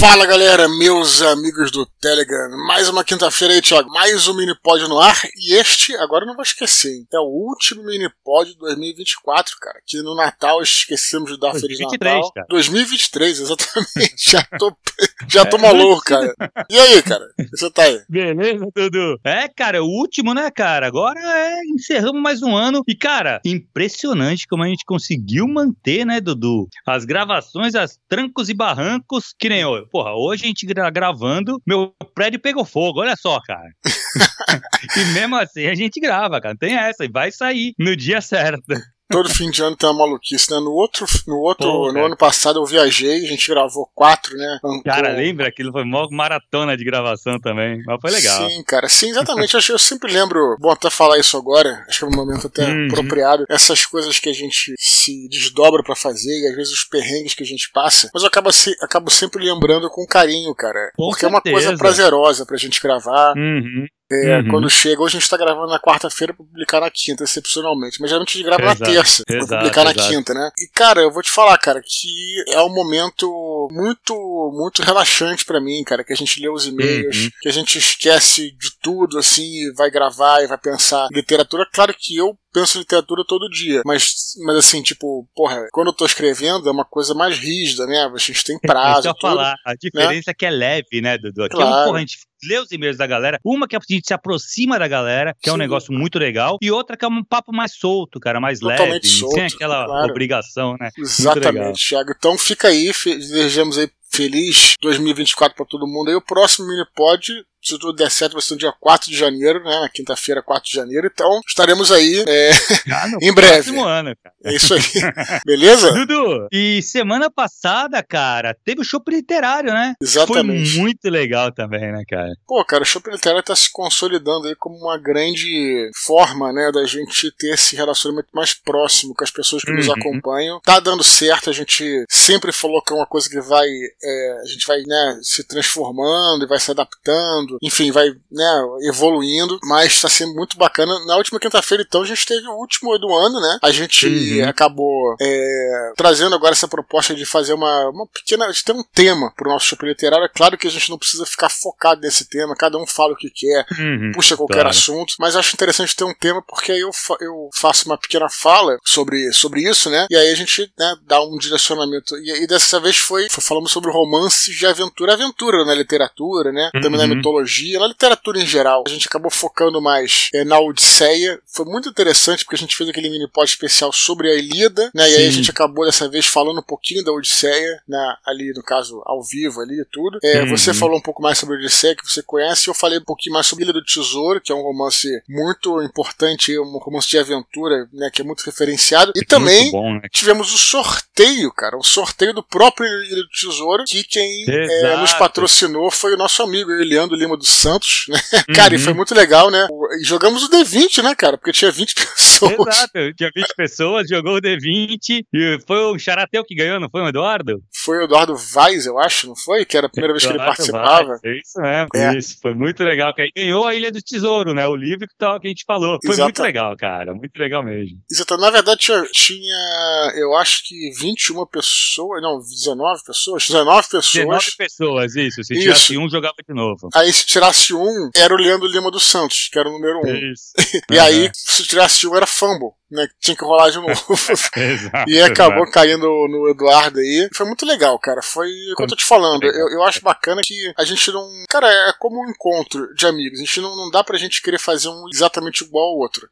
Fala galera, meus amigos do Telegram. Mais uma quinta-feira aí, Thiago. Mais um Minipod no ar. E este, agora eu não vou esquecer, hein? É o último Minipod de 2024, cara. Que no Natal esquecemos de dar 2023, Feliz Natal. Cara. 2023, exatamente. já tô, já tô maluco, cara. E aí, cara? Você tá aí? Beleza, Dudu? É, cara, é o último, né, cara? Agora é, encerramos mais um ano. E, cara, impressionante como a gente conseguiu manter, né, Dudu? As gravações, as trancos e barrancos, que nem eu. Porra, hoje a gente gravando, meu prédio pegou fogo, olha só, cara. e mesmo assim a gente grava, cara. Tem essa, e vai sair no dia certo todo fim de ano tem uma maluquice, né? No outro, no outro, Pô, no ano passado eu viajei, a gente gravou quatro, né? Cara, lembra? Aquilo foi uma maratona de gravação também, mas foi legal. Sim, cara, sim, exatamente. eu, eu sempre lembro, bom até falar isso agora, acho que é um momento até uhum. apropriado, essas coisas que a gente se desdobra para fazer e às vezes os perrengues que a gente passa, mas eu acabo, se, acabo sempre lembrando com carinho, cara. Com porque certeza. é uma coisa prazerosa pra gente gravar. Uhum. É, uhum. Quando chega, hoje a gente tá gravando na quarta-feira pra publicar na quinta, excepcionalmente. Mas geralmente a gente grava exato, na terça pra publicar exato. na quinta, né? E, cara, eu vou te falar, cara, que é um momento muito, muito relaxante para mim, cara, que a gente lê os e-mails, uhum. que a gente esquece de tudo, assim, e vai gravar e vai pensar literatura. Claro que eu penso em literatura todo dia, mas, mas assim, tipo, porra, quando eu tô escrevendo é uma coisa mais rígida, né? A gente tem prazo. Deixa eu falar, a diferença né? é que é leve, né, Dudu? Aqui claro. é um, porra, a gente lê os e-mails da galera. Uma que a gente se aproxima da galera, que Sim. é um negócio muito legal, e outra que é um papo mais solto, cara, mais Totalmente leve, solto, sem aquela claro. obrigação, né? Exatamente, Thiago. Então fica aí, desejamos aí feliz 2024 para todo mundo. Aí o próximo mini pod se tudo der certo, vai ser no dia 4 de janeiro, né? Na quinta-feira, 4 de janeiro. Então, estaremos aí é, ah, em breve. Ano, cara. É isso aí. Beleza? Dudu, e semana passada, cara, teve o show literário, né? Exatamente. Foi muito legal também, né, cara? Pô, cara, o show literário tá se consolidando aí como uma grande forma, né, da gente ter esse relacionamento mais próximo com as pessoas que uhum. nos acompanham. Tá dando certo, a gente sempre falou que é uma coisa que vai, é, a gente vai, né, se transformando e vai se adaptando enfim, vai né, evoluindo, mas está sendo muito bacana. Na última quinta-feira, então, a gente teve o último do ano, né? A gente uhum. acabou é, trazendo agora essa proposta de fazer uma, uma pequena. de ter um tema para o nosso shopping literário. É claro que a gente não precisa ficar focado nesse tema, cada um fala o que quer, uhum, puxa qualquer claro. assunto, mas acho interessante ter um tema porque aí eu, fa eu faço uma pequena fala sobre, sobre isso, né? E aí a gente né, dá um direcionamento. E, e dessa vez foi, foi falando sobre romances de aventura, aventura na literatura, né? Uhum. Também na mitologia mitologia, na literatura em geral. A gente acabou focando mais é, na Odisseia. Foi muito interessante porque a gente fez aquele mini pod especial sobre a Ilíada, né? E aí a gente acabou dessa vez falando um pouquinho da Odisseia, né? ali no caso ao vivo ali e tudo. É, uhum. Você falou um pouco mais sobre a Odisseia que você conhece. Eu falei um pouquinho mais sobre Ilha do Tesouro, que é um romance muito importante, um romance de aventura, né? Que é muito referenciado. E é também bom, né? tivemos o sorteio, cara, o sorteio do próprio Ilha do Tesouro, que quem é, nos patrocinou foi o nosso amigo Eliando Lima dos Santos, né? Uhum. Cara, e foi muito legal, né? E jogamos o D20, né, cara? Porque tinha 20 pessoas. Exato, tinha 20 pessoas, jogou o D20 e foi o Charateu que ganhou, não foi o Eduardo? Foi o Eduardo Vaz, eu acho, não foi? Que era a primeira vez que ele participava. É isso mesmo, é. isso. Foi muito legal. Ganhou a Ilha do Tesouro, né? O livro que, tal, que a gente falou. Foi Exato. muito legal, cara. Muito legal mesmo. Exato. Na verdade, tinha, tinha, eu acho que 21 pessoas, não, 19 pessoas? 19 pessoas. 19 pessoas, isso. Se isso. tirasse um, jogava de novo. Aí se tirasse um, era o Leandro Lima dos Santos, que era o número um. Isso. e uhum. aí, se tirasse um, era Fumble né? Tinha que rolar de novo. exato, e acabou exato. caindo no Eduardo aí. Foi muito legal, cara. Foi o que eu tô te falando. Eu, eu acho bacana que a gente não. Cara, é como um encontro de amigos. A gente não, não dá pra gente querer fazer um exatamente igual ao outro.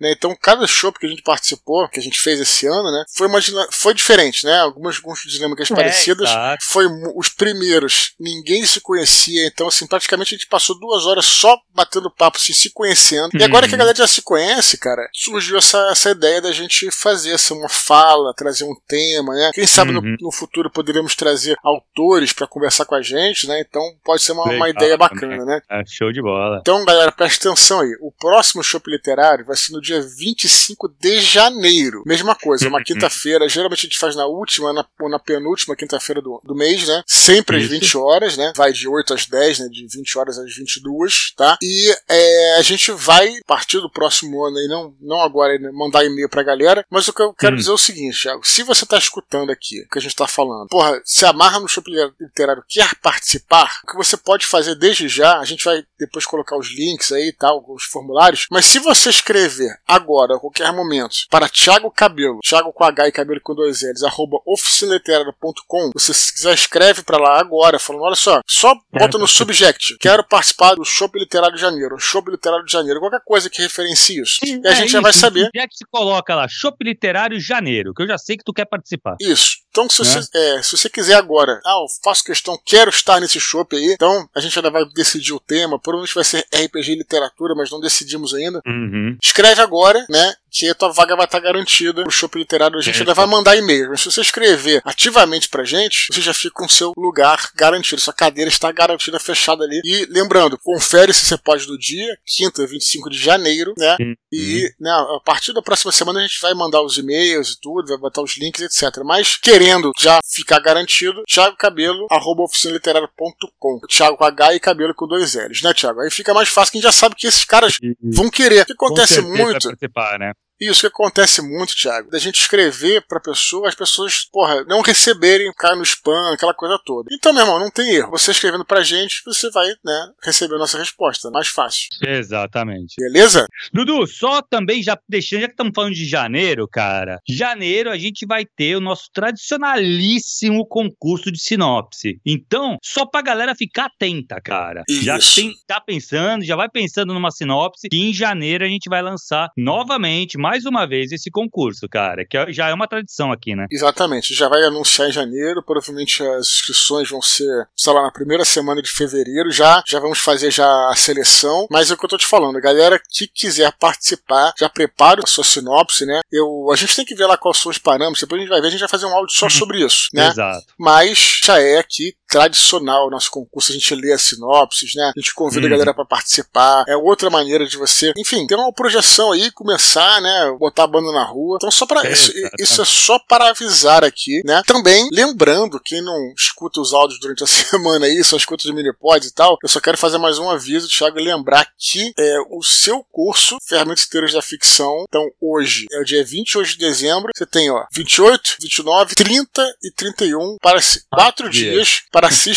Né? Então, cada show que a gente participou, que a gente fez esse ano, né? Foi, uma, foi diferente, né? Algumas, algumas dinâmicas é, parecidas. Exato. Foi os primeiros, ninguém se conhecia. Então, assim, praticamente a gente passou duas horas só batendo papo, assim, se conhecendo. Uhum. E agora que a uhum. galera já se conhece, cara, surgiu essa essa ideia da gente fazer essa uma fala, trazer um tema, né? Quem sabe uhum. no, no, futuro poderíamos trazer autores para conversar com a gente, né? Então pode ser uma, uma ideia bacana, né? É show de bola. Então, galera, presta atenção aí. O próximo show literário vai ser no dia 25 de janeiro. Mesma coisa, uma uhum. quinta-feira. Geralmente a gente faz na última na, ou na penúltima quinta-feira do, do mês, né? Sempre às 20 horas, né? Vai de 8 às 10, né? De 20 horas às 22, tá? E é, a gente vai, a partir do próximo ano aí, não, não agora, né? mandar e-mail pra galera, mas o que eu quero hum. dizer é o seguinte, Thiago, se você tá escutando aqui o que a gente tá falando, porra, se amarra no Shopping Literário, quer participar, o que você pode fazer desde já, a gente vai depois colocar os links aí e tal, os formulários, mas se você escrever agora, a qualquer momento, para Thiago Cabelo, Thiago com H e Cabelo com dois L's, arroba oficinaliterária.com, você se quiser escreve para lá agora, falando, olha só, só bota no subject, quero participar do Shopping Literário de Janeiro, Shopping Literário de Janeiro, qualquer coisa que referencie isso. E a é gente isso, já vai saber. Já que se coloca lá, Shopping Literário Janeiro, que eu já sei que tu quer participar. Isso. Então, se, né? você, é, se você quiser agora, ah, eu faço questão, quero estar nesse shopping aí, então a gente ainda vai decidir o tema, provavelmente vai ser RPG e literatura, mas não decidimos ainda. Uhum. Escreve agora, né? que a tua vaga vai estar garantida pro Shopping Literário. A gente é, ainda vai mandar e-mail. Mas se você escrever ativamente pra gente, você já fica com seu lugar garantido. Sua cadeira está garantida, fechada ali. E lembrando, confere se você pode do dia, quinta, 25 de janeiro, né? Uhum. E né, a partir da próxima semana a gente vai mandar os e-mails e tudo, vai botar os links, etc. Mas querendo já ficar garantido, Thiago Cabelo, arroba oficinaliterária.com. Thiago com H e Cabelo com dois L's, né, Thiago? Aí fica mais fácil que a gente já sabe que esses caras vão querer. O que acontece muito. Né? Isso que acontece muito, Thiago, da gente escrever pra pessoa, as pessoas, porra, não receberem, cair no spam, aquela coisa toda. Então, meu irmão, não tem erro. Você escrevendo pra gente, você vai, né, receber a nossa resposta. Mais fácil. Exatamente. Beleza? Dudu, só também já deixando, já que estamos falando de janeiro, cara, janeiro a gente vai ter o nosso tradicionalíssimo concurso de sinopse. Então, só pra galera ficar atenta, cara. Isso. Já tem, tá pensando, já vai pensando numa sinopse que em janeiro a gente vai lançar novamente, mais uma vez esse concurso, cara, que já é uma tradição aqui, né? Exatamente, já vai anunciar em janeiro, provavelmente as inscrições vão ser, sei lá, na primeira semana de fevereiro, já, já vamos fazer já a seleção, mas é o que eu tô te falando, galera que quiser participar, já prepara a sua sinopse, né? Eu, a gente tem que ver lá quais são os parâmetros, depois a gente vai ver, a gente vai fazer um áudio só uhum. sobre isso, né? Exato. Mas já é aqui tradicional o nosso concurso, a gente lê as sinopses, né? A gente convida a uhum. galera para participar. É outra maneira de você, enfim, ter uma projeção aí, começar, né? Botar a banda na rua. Então, só para é, isso, isso, é só para avisar aqui, né? Também, lembrando, quem não escuta os áudios durante a semana aí, só escuta os mini-pods e tal, eu só quero fazer mais um aviso, Thiago, lembrar que é, o seu curso, Ferramentas Inteiras da Ficção, então hoje é o dia 28 de dezembro, você tem, ó, 28, 29, 30 e 31 para quatro ah, dias para se,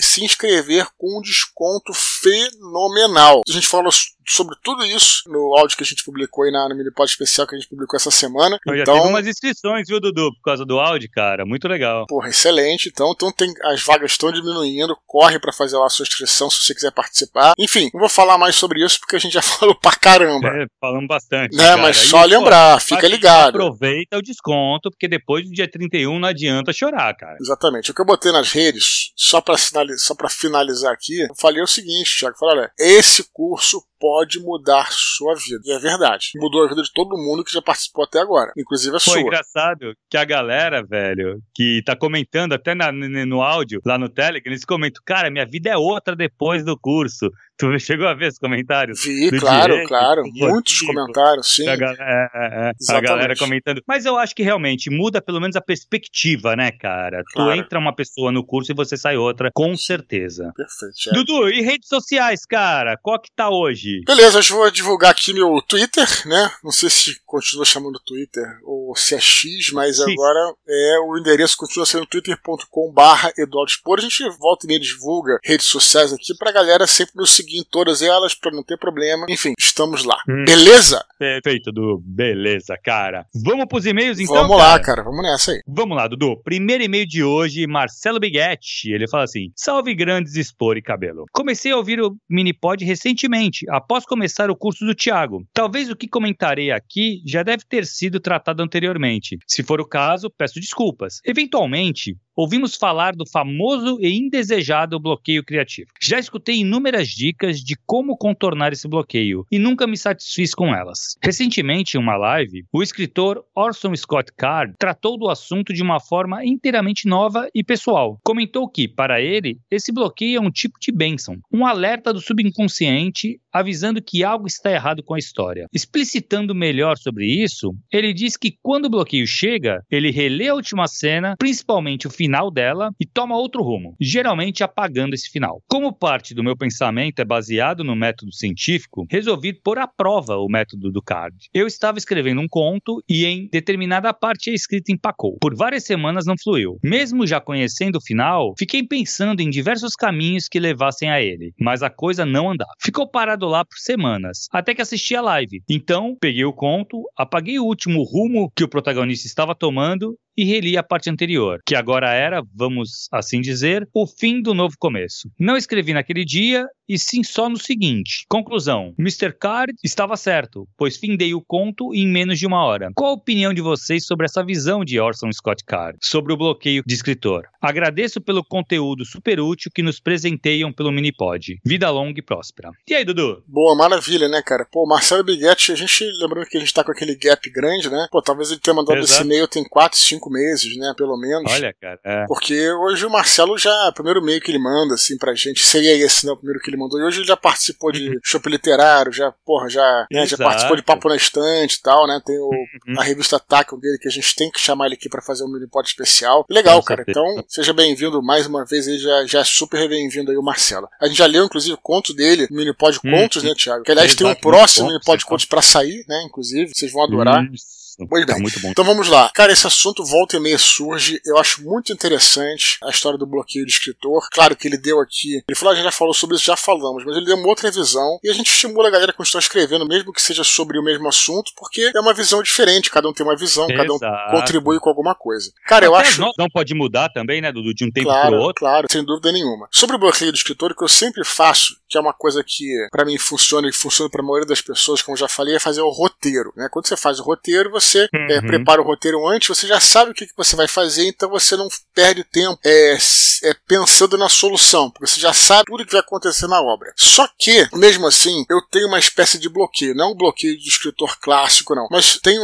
se inscrever com um desconto fenomenal. A gente fala sobre tudo isso no áudio que a gente publicou aí na, no Minipod especial que a gente publicou essa semana. Eu então, já teve umas inscrições, viu, Dudu, por causa do áudio, cara. Muito legal. Porra, excelente. Então, então tem, as vagas estão diminuindo. Corre para fazer lá a sua inscrição se você quiser participar. Enfim, não vou falar mais sobre isso porque a gente já falou pra caramba. É, falamos bastante. Né, mas só lembrar, pô, fica ligado. Aproveita o desconto, porque depois do dia 31 não adianta chorar, cara. Exatamente. O que eu botei nas redes, só pra finalizar aqui, eu falei o seguinte, Thiago. Falei, olha, esse curso pode mudar sua vida. E é verdade. Mudou a vida de todo mundo que já participou até agora, inclusive a Foi sua. engraçado que a galera, velho, que tá comentando até na, no áudio, lá no Telegram, eles comentam, cara, minha vida é outra depois do curso. Tu chegou a ver os comentários? Vi, claro, Diego, claro. Muitos comentários, sim. A, galera, é, é, é a galera comentando. Mas eu acho que realmente muda pelo menos a perspectiva, né, cara? Claro. Tu entra uma pessoa no curso e você sai outra, com certeza. Perfeito. É. Dudu, e redes sociais, cara? Qual que tá hoje? Beleza, eu vou divulgar aqui meu Twitter, né? Não sei se continua chamando Twitter ou se é X, mas Sim. agora é o endereço continua sendo twitter.com/barra Eduardo A gente volta e meia divulga redes sociais aqui pra galera sempre nos seguir em todas elas para não ter problema. Enfim, estamos lá. Hum. Beleza? Perfeito, Dudu. Beleza, cara. Vamos pros e-mails então? Vamos lá, cara. Vamos nessa aí. Vamos lá, Dudu. Primeiro e-mail de hoje, Marcelo Biguetti. Ele fala assim: Salve grandes expor e cabelo. Comecei a ouvir o Minipod recentemente, após começar o curso do Thiago. Talvez o que comentarei aqui já deve ter sido tratado anteriormente. Se for o caso, peço desculpas. Eventualmente, ouvimos falar do famoso e indesejado bloqueio criativo. Já escutei inúmeras dicas de como contornar esse bloqueio e nunca me satisfiz com elas. Recentemente, em uma live, o escritor Orson Scott Card tratou do assunto de uma forma inteiramente nova e pessoal. Comentou que, para ele, esse bloqueio é um tipo de bênção, um alerta do subconsciente avisando que algo está errado com a história. Explicitando melhor sobre isso, ele diz que quando o bloqueio chega, ele relê a última cena, principalmente o final final dela e toma outro rumo, geralmente apagando esse final. Como parte do meu pensamento é baseado no método científico, resolvi pôr à prova o método do Card. Eu estava escrevendo um conto e em determinada parte a escrita empacou. Por várias semanas não fluiu. Mesmo já conhecendo o final, fiquei pensando em diversos caminhos que levassem a ele, mas a coisa não andava. Ficou parado lá por semanas, até que assisti a live. Então, peguei o conto, apaguei o último rumo que o protagonista estava tomando e reli a parte anterior, que agora era, vamos assim dizer, o fim do novo começo. Não escrevi naquele dia e sim só no seguinte. Conclusão: Mr. Card estava certo, pois findei o conto em menos de uma hora. Qual a opinião de vocês sobre essa visão de Orson Scott Card sobre o bloqueio de escritor? Agradeço pelo conteúdo super útil que nos presenteiam pelo Minipod. Vida longa e próspera. E aí, Dudu? Boa, maravilha, né, cara? Pô, Marcelo Biguetti, a gente, lembrando que a gente tá com aquele gap grande, né? Pô, talvez ele tenha mandado Exato. esse e-mail tem 4, 5 meses, né, pelo menos. Olha, cara. É. Porque hoje o Marcelo já, o primeiro e-mail que ele manda, assim, pra gente, seria esse, né, o primeiro que ele mandou. E hoje ele já participou de uhum. shopping literário, já, porra, já, né, já participou de Papo na Estante e tal, né? Tem o, uhum. a revista Tackle dele, que a gente tem que chamar ele aqui pra fazer um mini-pod especial. Legal, Com cara. Certeza. Então, seja bem-vindo mais uma vez aí, já, já é super bem-vindo aí o Marcelo. A gente já leu, inclusive, o conto dele, no mini-pod uhum. Contos, né, Thiago? Que, aliás, Exato, tem um próximo mini-pod Contos pra sair, né, inclusive, vocês vão adorar. Isso. Pois bem. Tá muito bom. Então vamos lá. Cara, esse assunto volta e meia surge. Eu acho muito interessante a história do bloqueio de escritor. Claro que ele deu aqui. Ele falou, a gente já falou sobre isso, já falamos, mas ele deu uma outra visão. E a gente estimula a galera a continuar escrevendo, mesmo que seja sobre o mesmo assunto, porque é uma visão diferente. Cada um tem uma visão, Exato. cada um contribui com alguma coisa. Cara, Até eu acho. Não pode mudar também, né, Dudu, de um tempo claro, pro outro. Claro, sem dúvida nenhuma. Sobre o bloqueio de escritor, o que eu sempre faço, que é uma coisa que para mim funciona e funciona para a maioria das pessoas, como já falei, é fazer o roteiro. Né? Quando você faz o roteiro, você uhum. é, prepara o roteiro antes, você já sabe o que, que você vai fazer, então você não perde tempo é, é, pensando na solução, porque você já sabe tudo que vai acontecer na obra. Só que, mesmo assim, eu tenho uma espécie de bloqueio, não um bloqueio de escritor clássico, não, mas tenho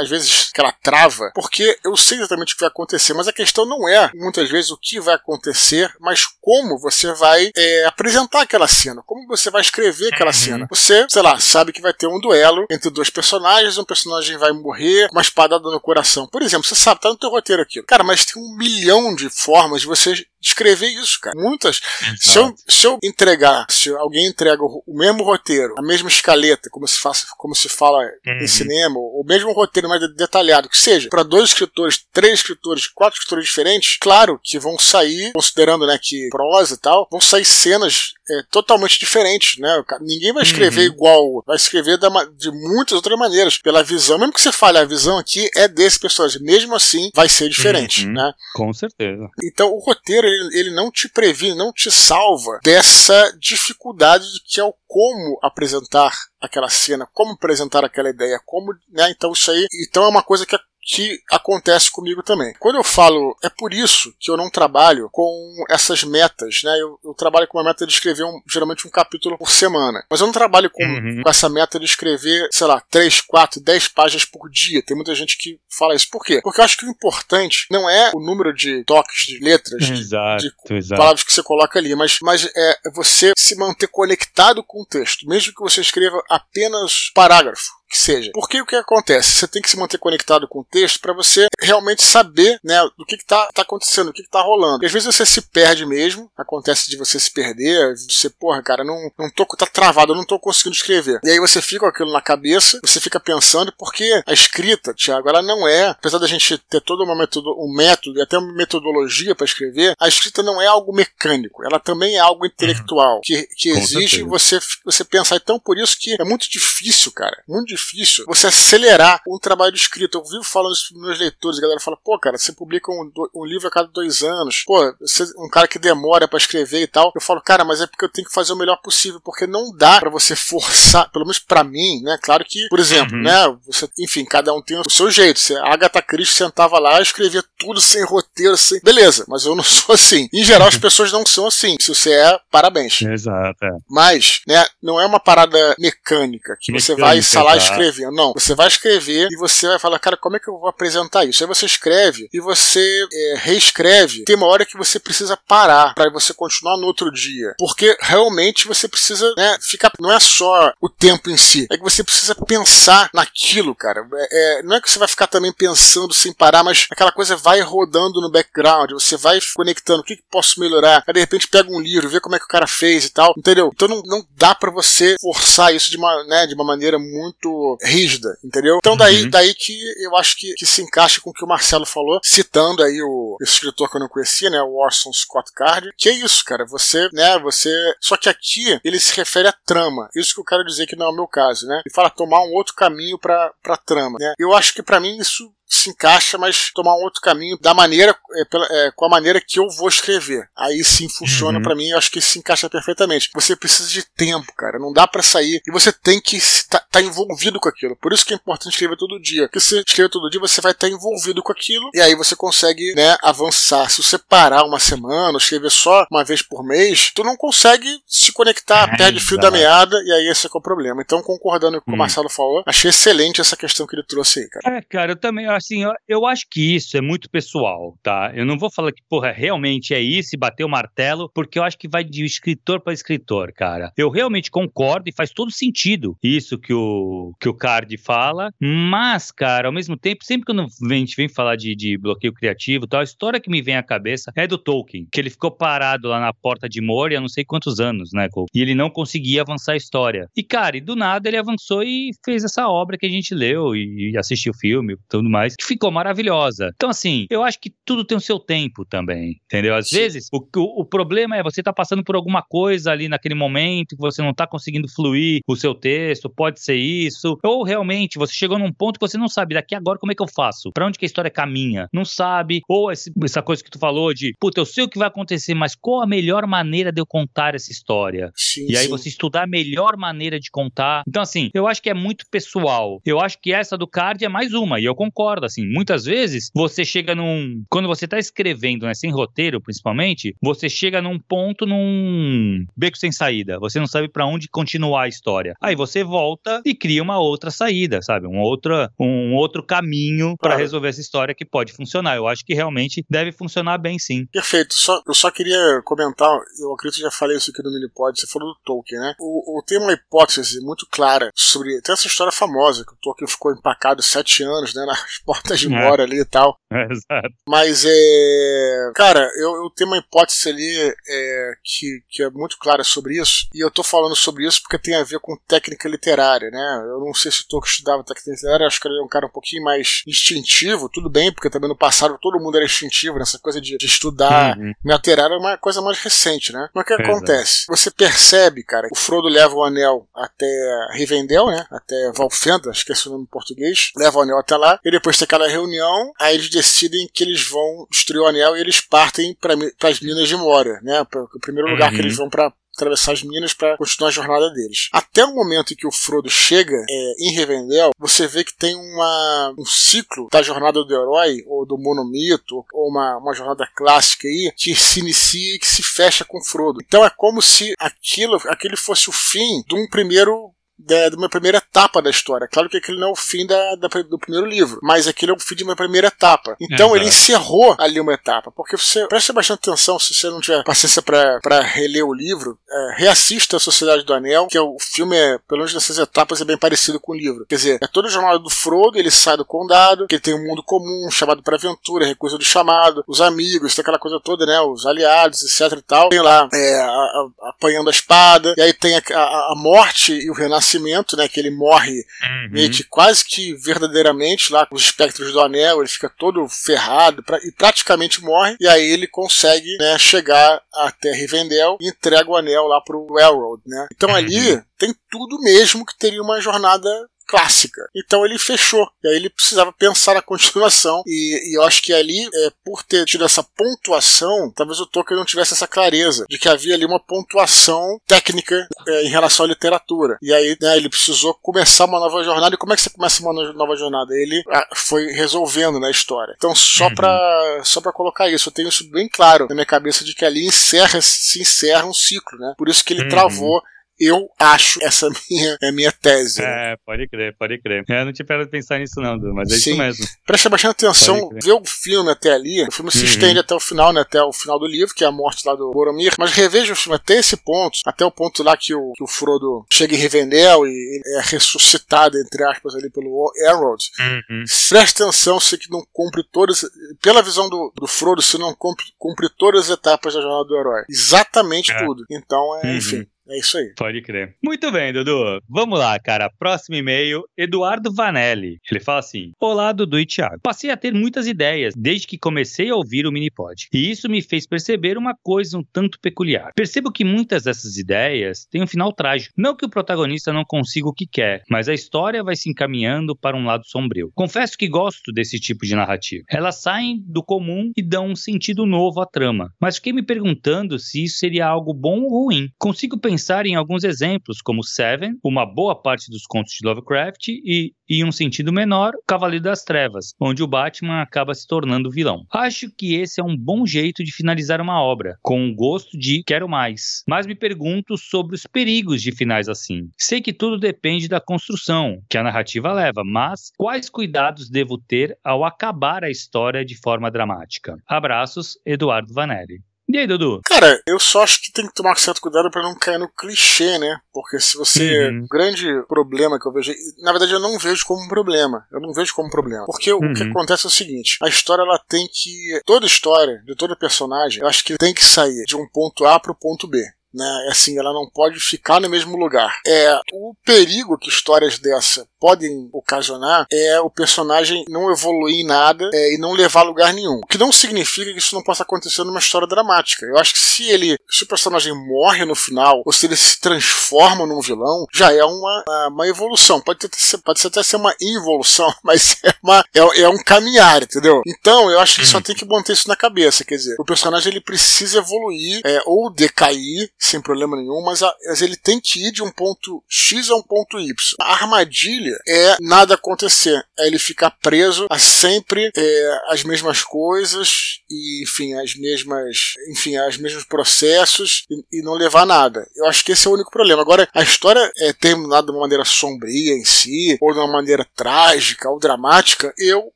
às vezes aquela trava, porque eu sei exatamente o que vai acontecer, mas a questão não é muitas vezes o que vai acontecer, mas como você vai é, apresentar aquela cena, como você vai escrever aquela uhum. cena. Você, sei lá, sabe que vai ter um duelo entre dois personagens, um personagem vai morrer, uma espada no coração. Por exemplo, você sabe, tá no teu roteiro aqui. Cara, mas tem um milhão de formas de você escrever isso, cara. Muitas. Se eu, se eu entregar, se alguém entrega o, o, mesmo roteiro, a mesma escaleta, como se, faça, como se fala uhum. em cinema, o mesmo roteiro mais detalhado, que seja, para dois escritores, três escritores, quatro escritores diferentes, claro que vão sair, considerando né, que prosa e tal, vão sair cenas é, totalmente diferentes, né? Ninguém vai escrever uhum. igual, vai escrever de muitas outras maneiras, pela visão, mesmo que você fale, a visão aqui é desse personagem, mesmo assim vai ser diferente, uhum. né? Com certeza. Então o roteiro ele, ele não te previne, não te salva dessa dificuldade de que é o como apresentar aquela cena, como apresentar aquela ideia, como, né? Então isso aí, então é uma coisa que é que acontece comigo também. Quando eu falo, é por isso que eu não trabalho com essas metas, né? Eu, eu trabalho com uma meta de escrever um, geralmente um capítulo por semana. Mas eu não trabalho com, uhum. com, essa meta de escrever, sei lá, 3, 4, 10 páginas por dia. Tem muita gente que fala isso. Por quê? Porque eu acho que o importante não é o número de toques de letras, exato, de, exato. palavras que você coloca ali, mas, mas é você se manter conectado com o texto. Mesmo que você escreva apenas parágrafo que seja. Porque o que acontece? Você tem que se manter conectado com o texto para você realmente saber né, do que está tá acontecendo, o que está rolando. E às vezes você se perde mesmo, acontece de você se perder, você, porra, cara, não, não tô, tá travado, eu não tô conseguindo escrever. E aí você fica com aquilo na cabeça, você fica pensando, porque a escrita, Tiago, ela não é, apesar da gente ter todo uma metodo, um método e até uma metodologia para escrever, a escrita não é algo mecânico, ela também é algo intelectual, que, que exige você, você pensar. Então, por isso que é muito difícil, cara, muito difícil difícil você acelerar um trabalho de escrita. Eu vivo falando isso para meus leitores, a galera fala, pô, cara, você publica um, um livro a cada dois anos, pô, você, um cara que demora para escrever e tal. Eu falo, cara, mas é porque eu tenho que fazer o melhor possível, porque não dá para você forçar, pelo menos para mim, né? Claro que, por exemplo, uhum. né? Você, enfim, cada um tem o seu jeito. Você, a Agatha Christie sentava lá e escrevia tudo sem roteiro, sem. Beleza, mas eu não sou assim. Em geral, as pessoas não são assim. Se você é, parabéns. Exato. É. Mas, né, não é uma parada mecânica, que mecânica, você vai instalar escrevendo. Não, você vai escrever e você vai falar, cara, como é que eu vou apresentar isso? Aí você escreve e você é, reescreve. Tem uma hora que você precisa parar para você continuar no outro dia. Porque realmente você precisa, né, ficar. Não é só o tempo em si, é que você precisa pensar naquilo, cara. É, é, não é que você vai ficar também pensando sem parar, mas aquela coisa vai rodando no background, você vai conectando o que, que posso melhorar. Aí de repente pega um livro, vê como é que o cara fez e tal, entendeu? Então não, não dá para você forçar isso de uma, né, de uma maneira muito rígida, entendeu? Então daí, uhum. daí que eu acho que, que se encaixa com o que o Marcelo falou, citando aí o escritor que eu não conhecia, né, o Orson Scott Card, que é isso, cara, você, né, você, só que aqui ele se refere à trama, isso que eu quero dizer que não é o meu caso, né, ele fala tomar um outro caminho pra, pra trama, né, eu acho que para mim isso se encaixa, mas tomar um outro caminho da maneira, é, pela, é, com a maneira que eu vou escrever. Aí sim funciona uhum. para mim, eu acho que se encaixa perfeitamente. Você precisa de tempo, cara, não dá para sair e você tem que estar tá, tá envolvido com aquilo. Por isso que é importante escrever todo dia. Porque se escrever todo dia, você vai estar tá envolvido com aquilo e aí você consegue, né, avançar. Se você parar uma semana, escrever só uma vez por mês, tu não consegue se conectar, é, perde o fio da meada e aí esse é, é o problema. Então, concordando com o que o hum. Marcelo falou, achei excelente essa questão que ele trouxe aí, cara. É, cara, eu também acho assim, eu, eu, acho que isso é muito pessoal, tá? Eu não vou falar que, porra, realmente é isso e bater o martelo, porque eu acho que vai de escritor para escritor, cara. Eu realmente concordo e faz todo sentido isso que o, que o Card fala, mas, cara, ao mesmo tempo, sempre que a gente vem falar de, de bloqueio criativo tal, a história que me vem à cabeça é do Tolkien, que ele ficou parado lá na porta de Moria não sei quantos anos, né, E ele não conseguia avançar a história. E, cara, e do nada ele avançou e fez essa obra que a gente leu e, e assistiu o filme e tudo mais, que ficou maravilhosa. Então, assim, eu acho que tudo tem o seu tempo também, entendeu? Às Sim. vezes, o, o, o, problema é você tá passando por alguma coisa ali naquele momento que você não tá conseguindo fluir o seu texto, pode ser isso, ou realmente você chegou num ponto que você não sabe, daqui agora como é que eu faço? Para onde que a história caminha? Não sabe, ou esse, essa coisa que tu falou de, puta, eu sei o que vai acontecer, mas qual a melhor maneira de eu contar essa história? Sim, e aí sim. você estudar a melhor maneira de contar. Então, assim, eu acho que é muito pessoal. Eu acho que essa do card é mais uma, e eu concordo, assim, muitas vezes você chega num. Quando você está escrevendo, né, sem roteiro principalmente, você chega num ponto, num beco sem saída. Você não sabe para onde continuar a história. Aí você volta e cria uma outra saída, sabe? Um, outra, um outro caminho para resolver essa história que pode funcionar. Eu acho que realmente deve funcionar bem sim. Perfeito. Só, eu só queria comentar, eu acredito que já falei isso aqui no Minipod, você falou do Tolkien, né? O, o, tem uma hipótese muito clara sobre. Tem essa história famosa que o Tolkien ficou empacado sete anos, né? Nas portas de memória é. ali e tal. É, exato. Mas é. Cara, eu, eu tenho uma hipótese ali é, que, que é muito clara sobre isso. E eu tô falando sobre isso porque tem a ver com técnica literária, né? Eu não sei se o Tolkien estudava técnica literária, acho que ele é um cara um pouquinho mais instintivo, tudo bem, porque também no passado todo mundo era instintivo, nessa coisa de, de estudar uhum. literária é uma coisa mais recente, né? Mas o que Exato. acontece? Você percebe, cara, o Frodo leva o anel até Rivendell, né? Até Valfenda, esqueci o nome em português, leva o anel até lá, e depois tem aquela reunião, aí eles decidem que eles vão destruir o anel e eles partem para as minas de Moria, né? O primeiro lugar uhum. que eles vão para atravessar as minas para continuar a jornada deles. Até o momento em que o Frodo chega é, em Rivendell, você vê que tem uma, um ciclo da jornada do herói, ou do monomito, ou uma, uma jornada clássica aí, que se inicia e que se fecha com Frodo. Então é como se aquilo, aquele fosse o fim de um primeiro da, de uma primeira etapa da história. Claro que aquele não é o fim da, da, do primeiro livro, mas aquele é o fim de uma primeira etapa. Então ele encerrou ali uma etapa, porque você preste bastante atenção, se você não tiver paciência para reler o livro, é, reassista a Sociedade do Anel, que é o filme, é, pelo menos nessas etapas, é bem parecido com o livro. Quer dizer, é toda a jornada do Frodo, ele sai do condado, que ele tem um mundo comum, chamado para aventura, recusa do chamado, os amigos, tem aquela coisa toda, né? Os aliados, etc e tal. Tem lá é, a, a, apanhando a espada, e aí tem a, a morte e o renascimento Nascimento, né? Que ele morre uhum. meio que quase que verdadeiramente lá com os espectros do anel, ele fica todo ferrado pra, e praticamente morre. E aí ele consegue né, chegar até Rivendell e entrega o anel lá pro Elrond, né? Então uhum. ali tem tudo mesmo que teria uma jornada clássica. Então ele fechou. E aí ele precisava pensar na continuação. E, e eu acho que ali, é, por ter tido essa pontuação, talvez o Tolkien não tivesse essa clareza de que havia ali uma pontuação técnica é, em relação à literatura. E aí né, ele precisou começar uma nova jornada. E como é que você começa uma nova jornada? Ele ah, foi resolvendo na né, história. Então, só uhum. para só pra colocar isso, eu tenho isso bem claro na minha cabeça de que ali encerra, se encerra um ciclo, né? Por isso que ele uhum. travou Eu acho essa minha, é a minha tese. Né? É, pode crer, pode crer. Eu não tinha parado de pensar nisso, não, mas é Sim. isso mesmo. Presta bastante atenção, vê o filme até ali. O filme se uhum. estende até o final, né? Até o final do livro, que é a morte lá do Boromir. Mas reveja o filme até esse ponto, até o ponto lá que o, que o Frodo chega em Rivendell e é ressuscitado, entre aspas, ali pelo Elrond. Uhum. Presta atenção, se que não cumpre todas. Pela visão do, do Frodo, se não cumpre, cumpre todas as etapas da jornada do herói. Exatamente é. tudo. Então, é, uhum. enfim. É isso aí. Pode crer. Muito bem, Dudu. Vamos lá, cara. Próximo e-mail, Eduardo Vanelli. Ele fala assim: Olá, Dudu e Thiago. Passei a ter muitas ideias desde que comecei a ouvir o Minipod. E isso me fez perceber uma coisa um tanto peculiar. Percebo que muitas dessas ideias têm um final trágico. Não que o protagonista não consiga o que quer, mas a história vai se encaminhando para um lado sombrio. Confesso que gosto desse tipo de narrativa. Elas saem do comum e dão um sentido novo à trama. Mas fiquei me perguntando se isso seria algo bom ou ruim. Consigo pensar pensar em alguns exemplos, como Seven, uma boa parte dos contos de Lovecraft, e, em um sentido menor, Cavaleiro das Trevas, onde o Batman acaba se tornando vilão. Acho que esse é um bom jeito de finalizar uma obra, com um gosto de quero mais. Mas me pergunto sobre os perigos de finais assim. Sei que tudo depende da construção que a narrativa leva, mas quais cuidados devo ter ao acabar a história de forma dramática? Abraços, Eduardo Vanelli. E aí, Dudu? Cara, eu só acho que tem que tomar certo cuidado para não cair no clichê, né? Porque se você. Uhum. O grande problema que eu vejo. Na verdade, eu não vejo como um problema. Eu não vejo como um problema. Porque uhum. o que uhum. acontece é o seguinte: a história ela tem que. Toda história, de todo personagem, eu acho que tem que sair de um ponto A pro ponto B né? Assim, ela não pode ficar no mesmo lugar. É o perigo que histórias dessa podem ocasionar é o personagem não evoluir em nada é, e não levar a lugar nenhum. O que não significa que isso não possa acontecer numa história dramática. Eu acho que se ele, se o personagem morre no final ou se ele se transforma num vilão, já é uma, uma evolução. Pode, ter, pode até ser uma involução, mas é, uma, é, é um caminhar, entendeu? Então eu acho que só uhum. tem que manter isso na cabeça. Quer dizer, o personagem ele precisa evoluir é, ou decair sem problema nenhum, mas, a, mas ele tem que ir de um ponto X a um ponto Y. A armadilha é nada acontecer, é ele ficar preso a sempre é, as mesmas coisas e, enfim, as mesmas, enfim, as mesmos processos e, e, não levar nada. Eu acho que esse é o único problema. Agora, a história é terminada de uma maneira sombria em si, ou de uma maneira trágica ou dramática, eu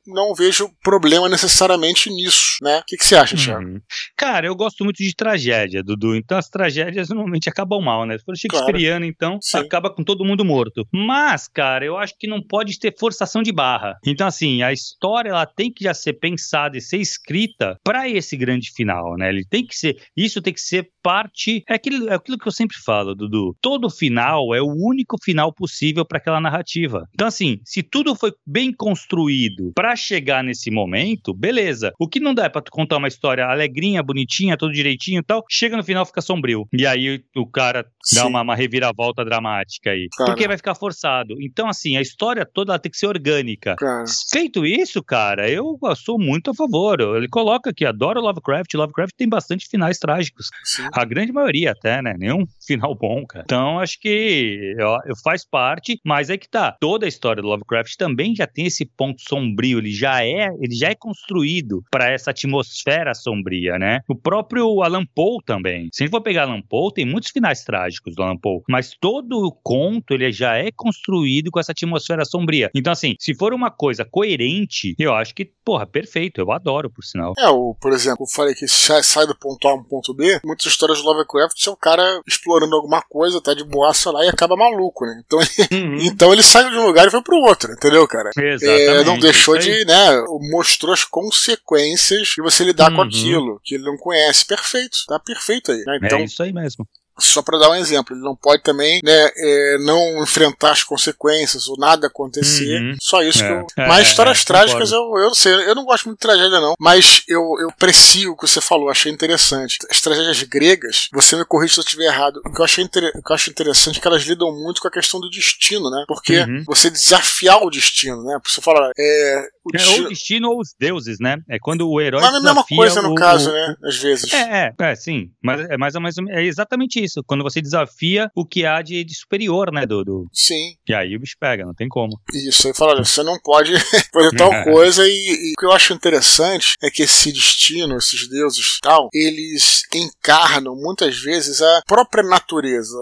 não vejo problema necessariamente nisso, né? O que, que você acha, Thiago? Hum. Cara, eu gosto muito de tragédia, Dudu. Então as tragédias tragédias normalmente acabam mal, né? Se for Shakespeareano, claro. então, Sim. acaba com todo mundo morto. Mas, cara, eu acho que não pode ter forçação de barra. Então, assim, a história ela tem que já ser pensada e ser escrita para esse grande final, né? Ele tem que ser. Isso tem que ser parte. É aquilo, é aquilo que eu sempre falo, Dudu. Todo final é o único final possível para aquela narrativa. Então, assim, se tudo foi bem construído para chegar nesse momento, beleza. O que não dá é pra tu contar uma história alegrinha, bonitinha, tudo direitinho e tal, chega no final fica sombrio. E aí o cara dá uma, uma, reviravolta dramática aí. Cara. Porque vai ficar forçado. Então, assim, a história toda ela tem que ser orgânica. Cara. Feito isso, cara, eu sou muito a favor. Ele coloca que adora Lovecraft. Lovecraft tem bastante finais trágicos. Sim. A grande maioria até, né? Nenhum final bom, cara. Então, acho que ó, faz parte, mas é que tá. Toda a história do Lovecraft também já tem esse ponto sombrio. Ele já é, ele já é construído para essa atmosfera sombria, né? O próprio Alan Poe também. Se a gente for pegar Alan Poe, tem muitos finais trágicos do Alan Poe, mas todo o conto ele já é construído com essa atmosfera sombria. Então, assim, se for uma coisa coerente, eu acho que, porra, perfeito. Eu adoro, por sinal. É, o, por exemplo, eu falei que sai do ponto A um ponto B, muitas histórias de Lovecraft são o cara explorando alguma coisa, tá de boaça lá e acaba maluco, né? Então ele, uhum. então ele saiu de um lugar e foi pro outro, entendeu, cara? Exatamente. É, não deixou de, né? Mostrou as consequências de você lidar uhum. com aquilo que ele não conhece. Perfeito, tá perfeito aí. Né? Então, é isso aí mesmo. Só para dar um exemplo, ele não pode também né, é, não enfrentar as consequências ou nada acontecer. Uhum. Só isso é. que eu. É, mas histórias é, trágicas eu, eu não sei, eu não gosto muito de tragédia, não. Mas eu, eu aprecio o que você falou, achei interessante. As tragédias gregas, você me corrige se eu estiver errado. O que eu, achei o que eu acho interessante é que elas lidam muito com a questão do destino, né? Porque uhum. você desafiar o destino, né? Você fala, é, o é, destino... ou o destino ou os deuses, né? É quando o herói. Mas é a mesma coisa no caso, né? Às vezes. É, é, é, sim. Mas é mais ou menos é exatamente isso isso. Quando você desafia o que há de, de superior, né, Dudu? Sim. E aí o bicho pega, não tem como. Isso, aí fala, olha, você não pode fazer tal coisa, e, e, o que eu acho interessante é que esse destino, esses deuses tal, eles encarnam muitas vezes a própria natureza,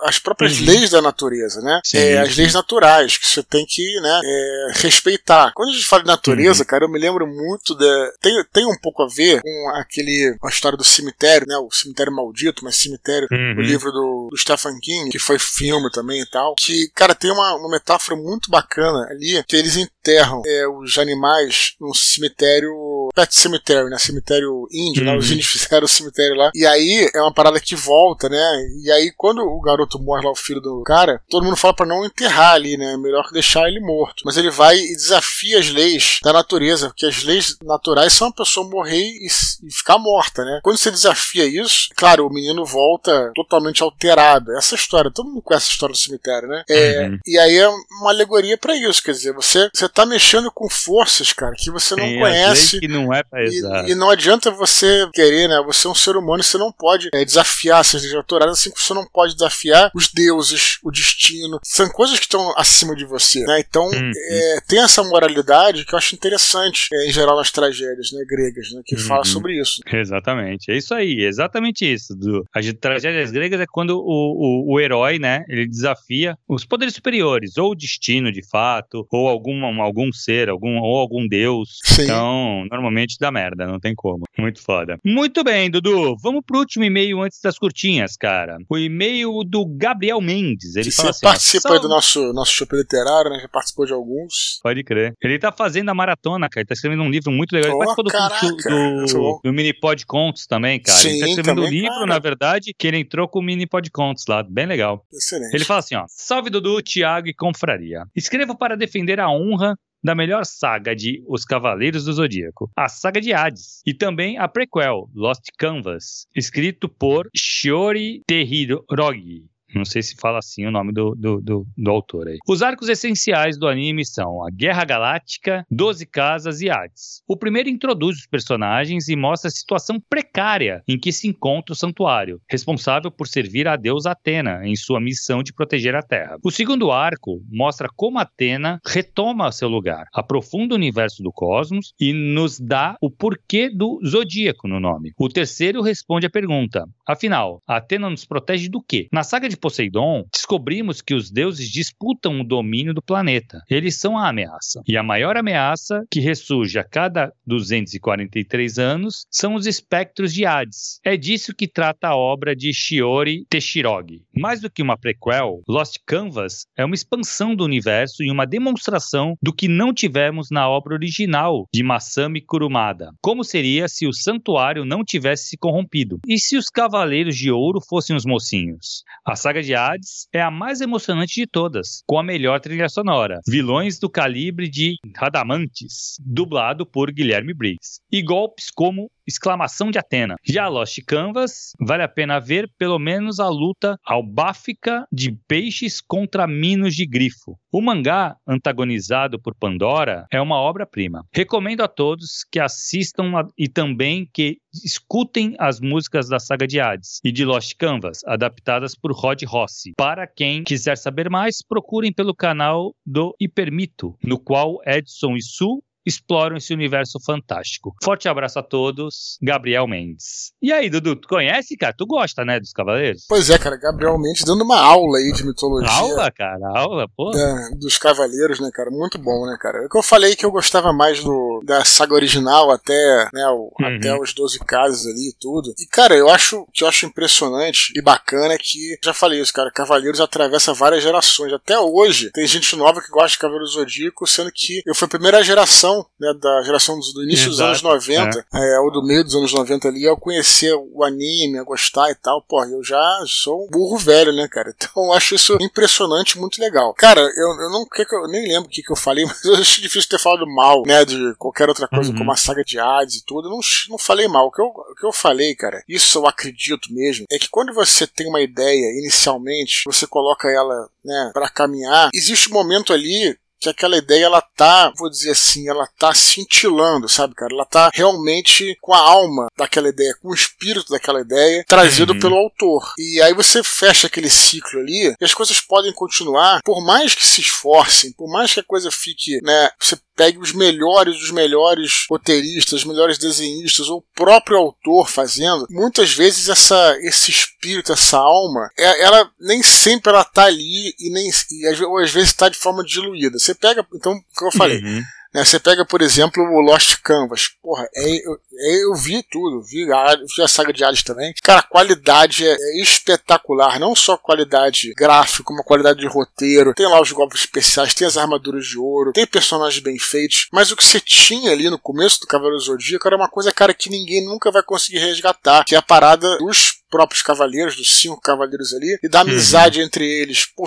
as próprias uhum. leis da natureza, né? Sim, é, as leis naturais, que você tem que né, é, respeitar. Quando a gente fala de natureza, uhum. cara, eu me lembro muito da. Tem, tem um pouco a ver com aquele. a história do cemitério, né? O cemitério maldito, mas cemitério, uhum. o livro do, do Stephen King, que foi filme também e tal. Que, cara, tem uma, uma metáfora muito bacana ali, que eles enterram é, os animais num cemitério. Pet Cemetery, né? Cemitério índio, né? Os uhum. índios fizeram o cemitério lá. E aí é uma parada que volta, né? E aí, quando o garoto morre lá, o filho do cara, todo mundo fala para não enterrar ali, né? Melhor que deixar ele morto. Mas ele vai e desafia as leis da natureza, porque as leis naturais são a pessoa morrer e, e ficar morta, né? Quando você desafia isso, claro, o menino volta totalmente alterado. Essa história, todo mundo conhece a história do cemitério, né? É, uhum. E aí é uma alegoria para isso, quer dizer, você, você tá mexendo com forças, cara, que você não conhece. Que não é pra e, e, não adianta você querer, né? Você é um ser humano e você não pode é, desafiar essas leis naturais, assim que você não pode desafiar os deuses, o destino. São coisas que estão acima de você, né? Então, uhum. é, tem essa moralidade que eu acho interessante, é, em geral, nas tragédias né, gregas, né? Que uhum. fala sobre isso. Exatamente. É isso aí, exatamente isso. Do, as tragédias gregas é quando o, o, o herói, né? Ele desafia os poderes superiores, ou o destino, de fato, ou algum, algum ser, algum, ou algum deus. Sim. Então, normalmente dá merda, não tem como. Muito foda. Muito bem, Dudu. Vamos pro último e-mail antes das curtinhas, cara. O e-mail do Gabriel Mendes. Ele Você assim, participa do nosso, nosso show literário, né? Já participou de alguns. Pode crer. Ele tá fazendo a maratona, cara. Ele tá escrevendo um livro muito legal. Ele oh, participou do, do, do, do Mini Pod Contos também, cara. Sim, ele tá escrevendo um livro, cara. na verdade, que ele entrou com o Mini Pod Contos lá. Bem legal. Excelente. Ele fala assim, ó. Salve Dudu, Thiago e Confraria. Escrevo para defender a honra da melhor saga de Os Cavaleiros do Zodíaco, a saga de Hades, e também a prequel, Lost Canvas, escrito por Shiori Tehirogi. Não sei se fala assim o nome do, do, do, do, autor aí. Os arcos essenciais do anime são a Guerra Galáctica, Doze Casas e Hades. O primeiro introduz os personagens e mostra a situação precária em que se encontra o santuário, responsável por servir a deusa Atena em sua missão de proteger a Terra. O segundo arco mostra como Atena retoma seu lugar, aprofunda o universo do cosmos e nos dá o porquê do zodíaco no nome. O terceiro responde à pergunta: afinal, Atena nos protege do quê? Na saga de Poseidon, descobrimos que os deuses disputam o domínio do planeta. Eles são a ameaça. E a maior ameaça que ressurge a cada 243 anos são os espectros de Hades. É disso que trata a obra de Shiori Teshirogi. Mais do que uma prequel, Lost Canvas é uma expansão do universo e uma demonstração do que não tivemos na obra original de Masami Kurumada. Como seria se o santuário não tivesse se corrompido? E se os cavaleiros de ouro fossem os mocinhos? A saga de Hades é a mais emocionante de todas, com a melhor trilha sonora. Vilões do calibre de Radamantes, dublado por Guilherme Briggs. E golpes como exclamação de Atena. Já Lost Canvas, vale a pena ver pelo menos a luta albáfica de peixes contra minos de grifo. O mangá, antagonizado por Pandora, é uma obra-prima. Recomendo a todos que assistam a, e também que escutem as músicas da saga de Hades e de Lost Canvas, adaptadas por Rod Rossi. Para quem quiser saber mais, procurem pelo canal do Hipermito, no qual Edson e Su exploram esse universo fantástico. Forte abraço a todos, Gabriel Mendes. E aí, Dudu, tu conhece, cara? Tu gosta, né, dos Cavaleiros? Pois é, cara, Gabriel Mendes dando uma aula aí de mitologia. Aula, cara, aula, pô. É, dos Cavaleiros, né, cara? Muito bom, né, cara? É que eu falei que eu gostava mais do, da saga original até, né, o, uhum. até os 12 casos ali e tudo. E, cara, eu acho que eu acho impressionante e bacana é que, já falei isso, cara, Cavaleiros atravessa várias gerações. Até hoje, tem gente nova que gosta de Cavaleiros Zodíaco, sendo que eu fui a primeira geração né, da geração do, do início Exato, dos anos 90, é. É, ou do meio dos anos 90 ali, ao conhecer o anime, a gostar e tal, pô, eu já sou um burro velho, né, cara? Então eu acho isso impressionante, muito legal. Cara, eu, eu não que eu nem lembro o que, que eu falei, mas eu acho difícil ter falado mal, né, de qualquer outra coisa, uhum. como a saga de Hades e tudo. Eu não, não falei mal. O que, eu, o que eu falei, cara, isso eu acredito mesmo, é que quando você tem uma ideia inicialmente, você coloca ela, né, para caminhar, existe um momento ali que aquela ideia ela tá, vou dizer assim, ela tá cintilando, sabe, cara? Ela tá realmente com a alma daquela ideia, com o espírito daquela ideia, trazido uhum. pelo autor. E aí você fecha aquele ciclo ali, e as coisas podem continuar, por mais que se esforcem, por mais que a coisa fique, né, você pegue os melhores dos melhores roteiristas, os melhores desenhistas, ou o próprio autor fazendo, muitas vezes essa, esse espírito, essa alma, é, ela nem sempre ela tá ali e nem e, ou às vezes está de forma diluída. Você pega, então, o que eu falei, uhum. Né, você pega, por exemplo, o Lost Canvas. Porra, é, eu, é, vi tudo, vi a, vi a saga de Alice também. Cara, a qualidade é, é, espetacular. Não só qualidade gráfica, como a qualidade de roteiro. Tem lá os golpes especiais, tem as armaduras de ouro, tem personagens bem feitos. Mas o que você tinha ali no começo do Cavaleiro Zodíaco era uma coisa, cara, que ninguém nunca vai conseguir resgatar. Que é a parada dos próprios cavaleiros, dos cinco cavaleiros ali, e da amizade uhum. entre eles. Pô,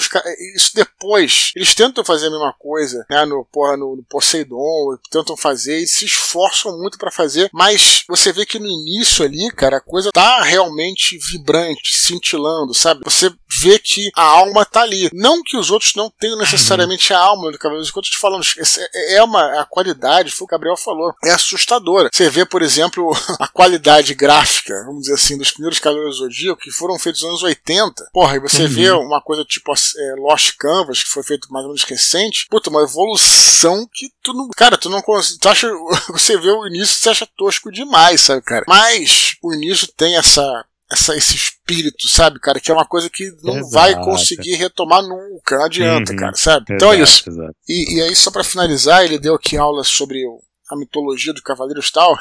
isso depois, eles tentam fazer a mesma coisa, né, no, porra, no, no Poseidon, tentam fazer e se esforçam muito para fazer, mas você vê que no início ali, cara, a coisa tá realmente vibrante, cintilando, sabe? Você vê que a alma tá ali. Não que os outros não tenham necessariamente a alma do Cavaleiros, enquanto eu te falando, é, é uma a qualidade, foi o que o Gabriel falou, é assustadora. Você vê, por exemplo, a qualidade gráfica, vamos dizer assim, dos primeiros Cavaleiros Zodíaco, que foram feitos nos anos 80. Porra, e você uhum. vê uma coisa tipo é, Lost Canvas, que foi feito mais ou menos recente. Puta, uma evolução que tu não. Cara, tu não consegue. Tu acha. Você vê o início você acha tosco demais, sabe, cara? Mas o início tem essa essa, esse espírito, sabe, cara? Que é uma coisa que não exato. vai conseguir retomar nunca, não adianta, uhum. cara, sabe? Exato, então é isso. E, e, aí, só para finalizar, ele deu aqui aulas sobre a mitologia do Cavaleiros tal.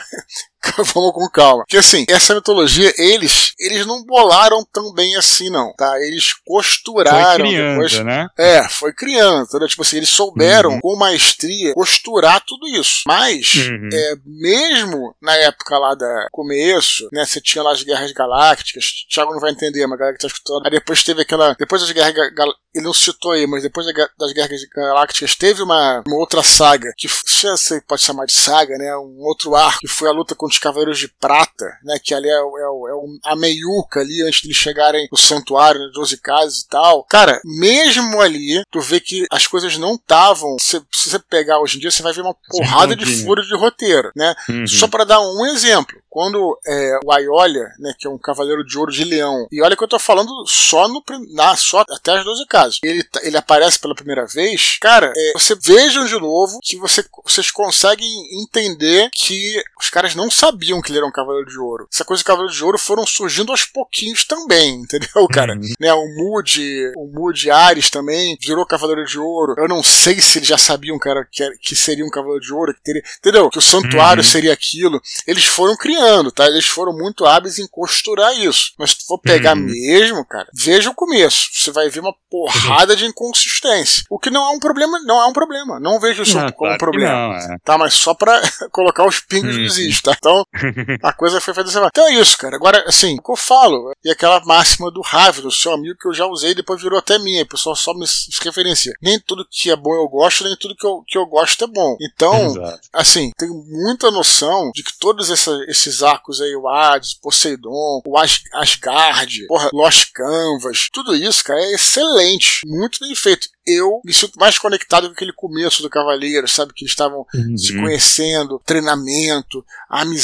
Vamos com calma. Porque assim, essa mitologia, eles eles não bolaram tão bem assim, não, tá? Eles costuraram. Foi criando, depois, né? É, foi criando. Entendeu? Tipo assim, eles souberam uhum. com maestria costurar tudo isso. Mas, uhum. é, mesmo na época lá da começo, né? Você tinha lá as Guerras Galácticas. O Thiago não vai entender, mas a galera que tá escutando. Aí depois teve aquela. Depois das Guerras Galácticas. Ele não citou aí, mas depois das Guerras Galácticas teve uma, uma outra saga, que você pode chamar de saga, né? Um outro arco, que foi a luta contra os Cavaleiros de Prata, né? Que ali é, é, é a meiuca ali, antes de eles chegarem no santuário, né, 12 casas e tal. Cara, mesmo ali, tu vê que as coisas não estavam. Se, se, você pegar hoje em dia, você vai ver uma porrada de furo de roteiro, né? Uhum. Só para dar um exemplo quando é, o Aiolia, né, que é um cavaleiro de ouro de leão, e olha que eu tô falando só no na, só até as 12 casas, ele, tá, ele aparece pela primeira vez, cara, é, você vejam de novo que você, vocês conseguem entender que os caras não sabiam que ele era um cavaleiro de ouro. Essa coisa de cavaleiro de ouro foram surgindo aos pouquinhos também, entendeu, cara? Uhum. Né, o Moody, o Moody Ares também virou cavaleiro de ouro. Eu não sei se eles já sabiam, cara, que, que seria um cavaleiro de ouro, que teria, entendeu? Que o santuário uhum. seria aquilo. Eles foram criando tá? Eles foram muito hábeis em costurar isso. Mas se tu for pegar uhum. mesmo, cara, veja o começo. Você vai ver uma porrada de inconsistência. O que não é um problema, não é um problema. Não vejo isso não, como claro um problema. Não, é. Tá, mas só pra colocar os pingos uhum. nos is, tá? Então, a coisa foi feita assim. Então é isso, cara. Agora, assim, o que eu falo, e aquela máxima do Ravi, do seu amigo que eu já usei, depois virou até minha. O pessoal só me referencia. Nem tudo que é bom eu gosto, nem tudo que eu, que eu gosto é bom. Então, Exato. assim, tenho muita noção de que todos essa, esses esses arcos aí, o Hades, Poseidon, o As Asgard, porra, Lost Canvas, tudo isso, cara, é excelente, muito bem feito eu me sinto mais conectado com aquele começo do Cavaleiro, sabe? Que eles estavam uhum. se conhecendo, treinamento, amizade.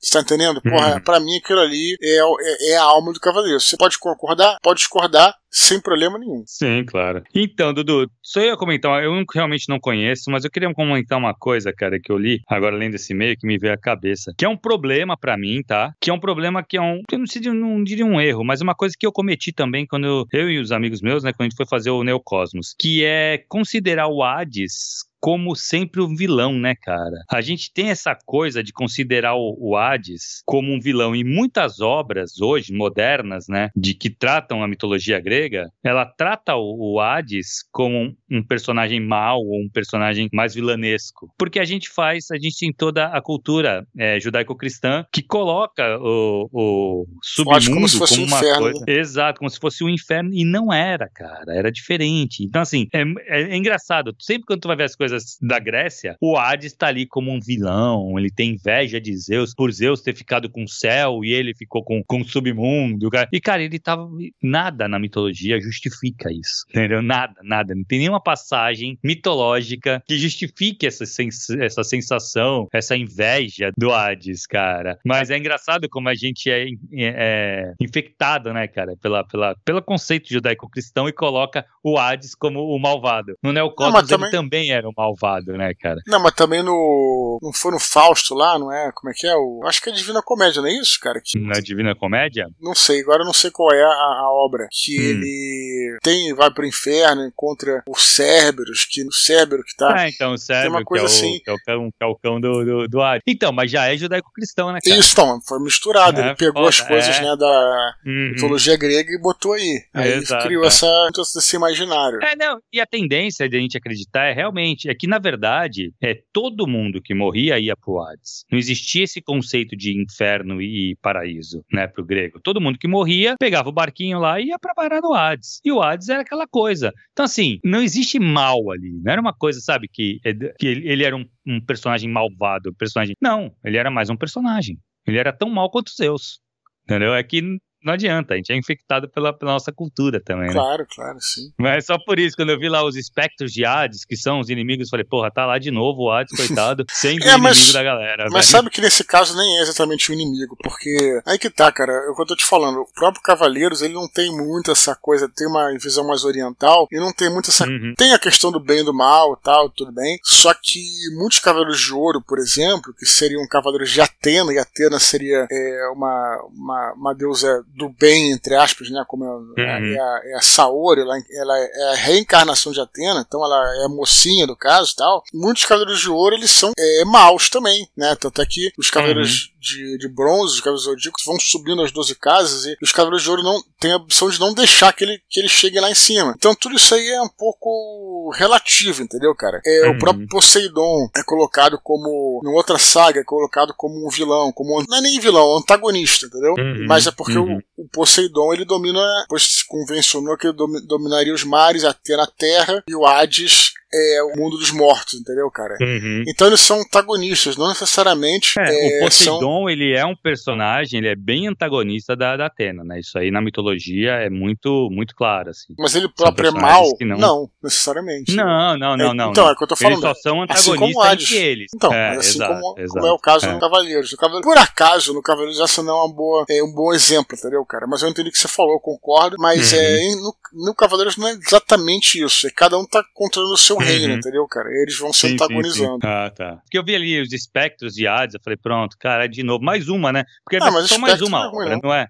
Você tá entendendo? Porra, uhum. pra mim aquilo ali é, é, é, a alma do cavaleiro. Você pode concordar, pode discordar, sem problema nenhum. Sim, claro. Então, Dudu, só ia comentar, eu realmente não conheço, mas eu queria comentar uma coisa, cara, que eu li, agora além desse e-mail, que me veio à cabeça, que é um problema para mim, tá? Que é um problema que é um, eu não, sei, não diria um erro, mas uma coisa que eu cometi também quando eu, eu e os amigos meus, né, quando a gente foi fazer o Neocosmos, que é considerar o Hades como sempre um vilão, né, cara? A gente tem essa coisa de considerar o, o Hades como um vilão e muitas obras hoje modernas, né, de que tratam a mitologia grega, ela trata o, o Hades como um, personagem mau ou um personagem mais vilanesco, porque a gente faz, a gente tem toda a cultura é, judaico-cristã que coloca o, o submundo como, se fosse como uma um inferno. coisa, exato, como se fosse um inferno e não era, cara, era diferente. Então assim, é, é, é engraçado. Sempre quando tu vai ver as coisas coisas da Grécia, o Hades tá ali como um vilão, ele tem inveja de Zeus, por Zeus ter ficado com o céu e ele ficou com, com o submundo. Cara. E, cara, ele tava. Nada na mitologia justifica isso. Entendeu? Nada, nada. Não tem nenhuma passagem mitológica que justifique essa, sens essa sensação, essa inveja do Hades, cara. Mas é engraçado como a gente é, é, é infectado, né, cara, pela, pela, pelo conceito judaico-cristão e coloca o Hades como o malvado. No Neocosmos também... ele também era o malvado, né, cara? Não, mas também no. Não foi no Fausto lá, não é? Como é que é? O... Acho que é Divina Comédia, não é isso, cara? Que... Na Divina Comédia? Não sei, agora eu não sei qual é a, a obra. Que hum. ele tem, vai pro inferno, encontra o Cerberus, que no Cérbero que tá. Ah, então, o Cérbero, uma coisa que, é o, assim. que é o cão, que é o cão do, do, do Hades. Então, mas já é judaico-cristão, né, cara? Isso, então, foi misturado. É, ele pegou as coisas, é. né, da uhum. mitologia grega e botou aí. Aí Exato, criou é. essa, esse imaginário. É, não, e a tendência de a gente acreditar é realmente, é que na verdade, é todo mundo que morria ia pro Hades. Não existia esse conceito de inferno e paraíso, né, pro grego. Todo mundo que morria pegava o barquinho lá e ia pra parar no Hades. E o Hades era aquela coisa. Então, assim, não existe mal ali. Não era uma coisa, sabe, que, é que ele era um, um personagem malvado, personagem. Não, ele era mais um personagem. Ele era tão mal quanto Zeus. Entendeu? É que não adianta, a gente é infectado pela, pela nossa cultura também, né? Claro, claro, sim. Mas só por isso, quando eu vi lá os espectros de Hades, que são os inimigos, falei, porra, tá lá de novo o Hades, coitado, sendo é, mas, inimigo da galera. Mas velho. sabe que nesse caso nem é exatamente o inimigo, porque aí que tá, cara, é o que eu tô te falando, o próprio Cavaleiros, ele não tem muito essa coisa, tem uma visão mais oriental, e não tem muito essa... Uhum. Tem a questão do bem e do mal e tal, tudo bem, só que muitos Cavaleiros de Ouro, por exemplo, que seriam Cavaleiros de Atena, e Atena seria é, uma, uma, uma deusa do bem, entre aspas, né? Como é, uhum. é, a, é a Saori, ela, ela, é a reencarnação de Atena, então ela é a mocinha do caso e tal. Muitos Cavaleiros de Ouro, eles são é, maus também, né? Tanto é que os Cavaleiros uhum. De, de Bronze, os Cavaleiros Zodíacos, vão subindo as 12 casas e os Cavaleiros de Ouro não têm a opção de não deixar que ele, que ele chegue lá em cima. Então tudo isso aí é um pouco relativo, entendeu, cara? É, uhum. O próprio Poseidon é colocado como, em outra saga, é colocado como um vilão, como não é nem vilão, é um antagonista, entendeu? Uhum. Mas é porque o, uhum. o Poseidon ele domina, pois se convencionou que ele dominaria os mares, até na terra, e o Hades é o mundo dos mortos, entendeu, cara? Uhum. Então eles são antagonistas, não necessariamente. É, é, o Poseidon, são... ele é um personagem, ele é bem antagonista da, da Atena, né? Isso aí na mitologia é muito, muito claro, assim. Mas ele próprio é mal? Não... não... necessariamente. Não, não, não, é, não. Então, não. é o que eu tô falando. Eles só são antagonistas assim entre eles. Então, é, assim exato, como, exato, como, é o caso é. no Cavaleiros. no Cavaleiros. Por acaso, no Cavaleiros essa não é, uma boa, é um bom exemplo, entendeu, cara? Mas eu entendi o que você falou, eu concordo, mas uhum. é, no, no Cavaleiros não é exatamente isso. É cada um tá controlando o seu uhum. entendeu, cara? Eles vão se sim, antagonizando. Sim, sim. Ah, tá. Porque eu vi ali os espectros de Hades, eu falei, pronto, cara, de novo, mais uma, né? Porque ah, é só mais uma não é obra, não é? é?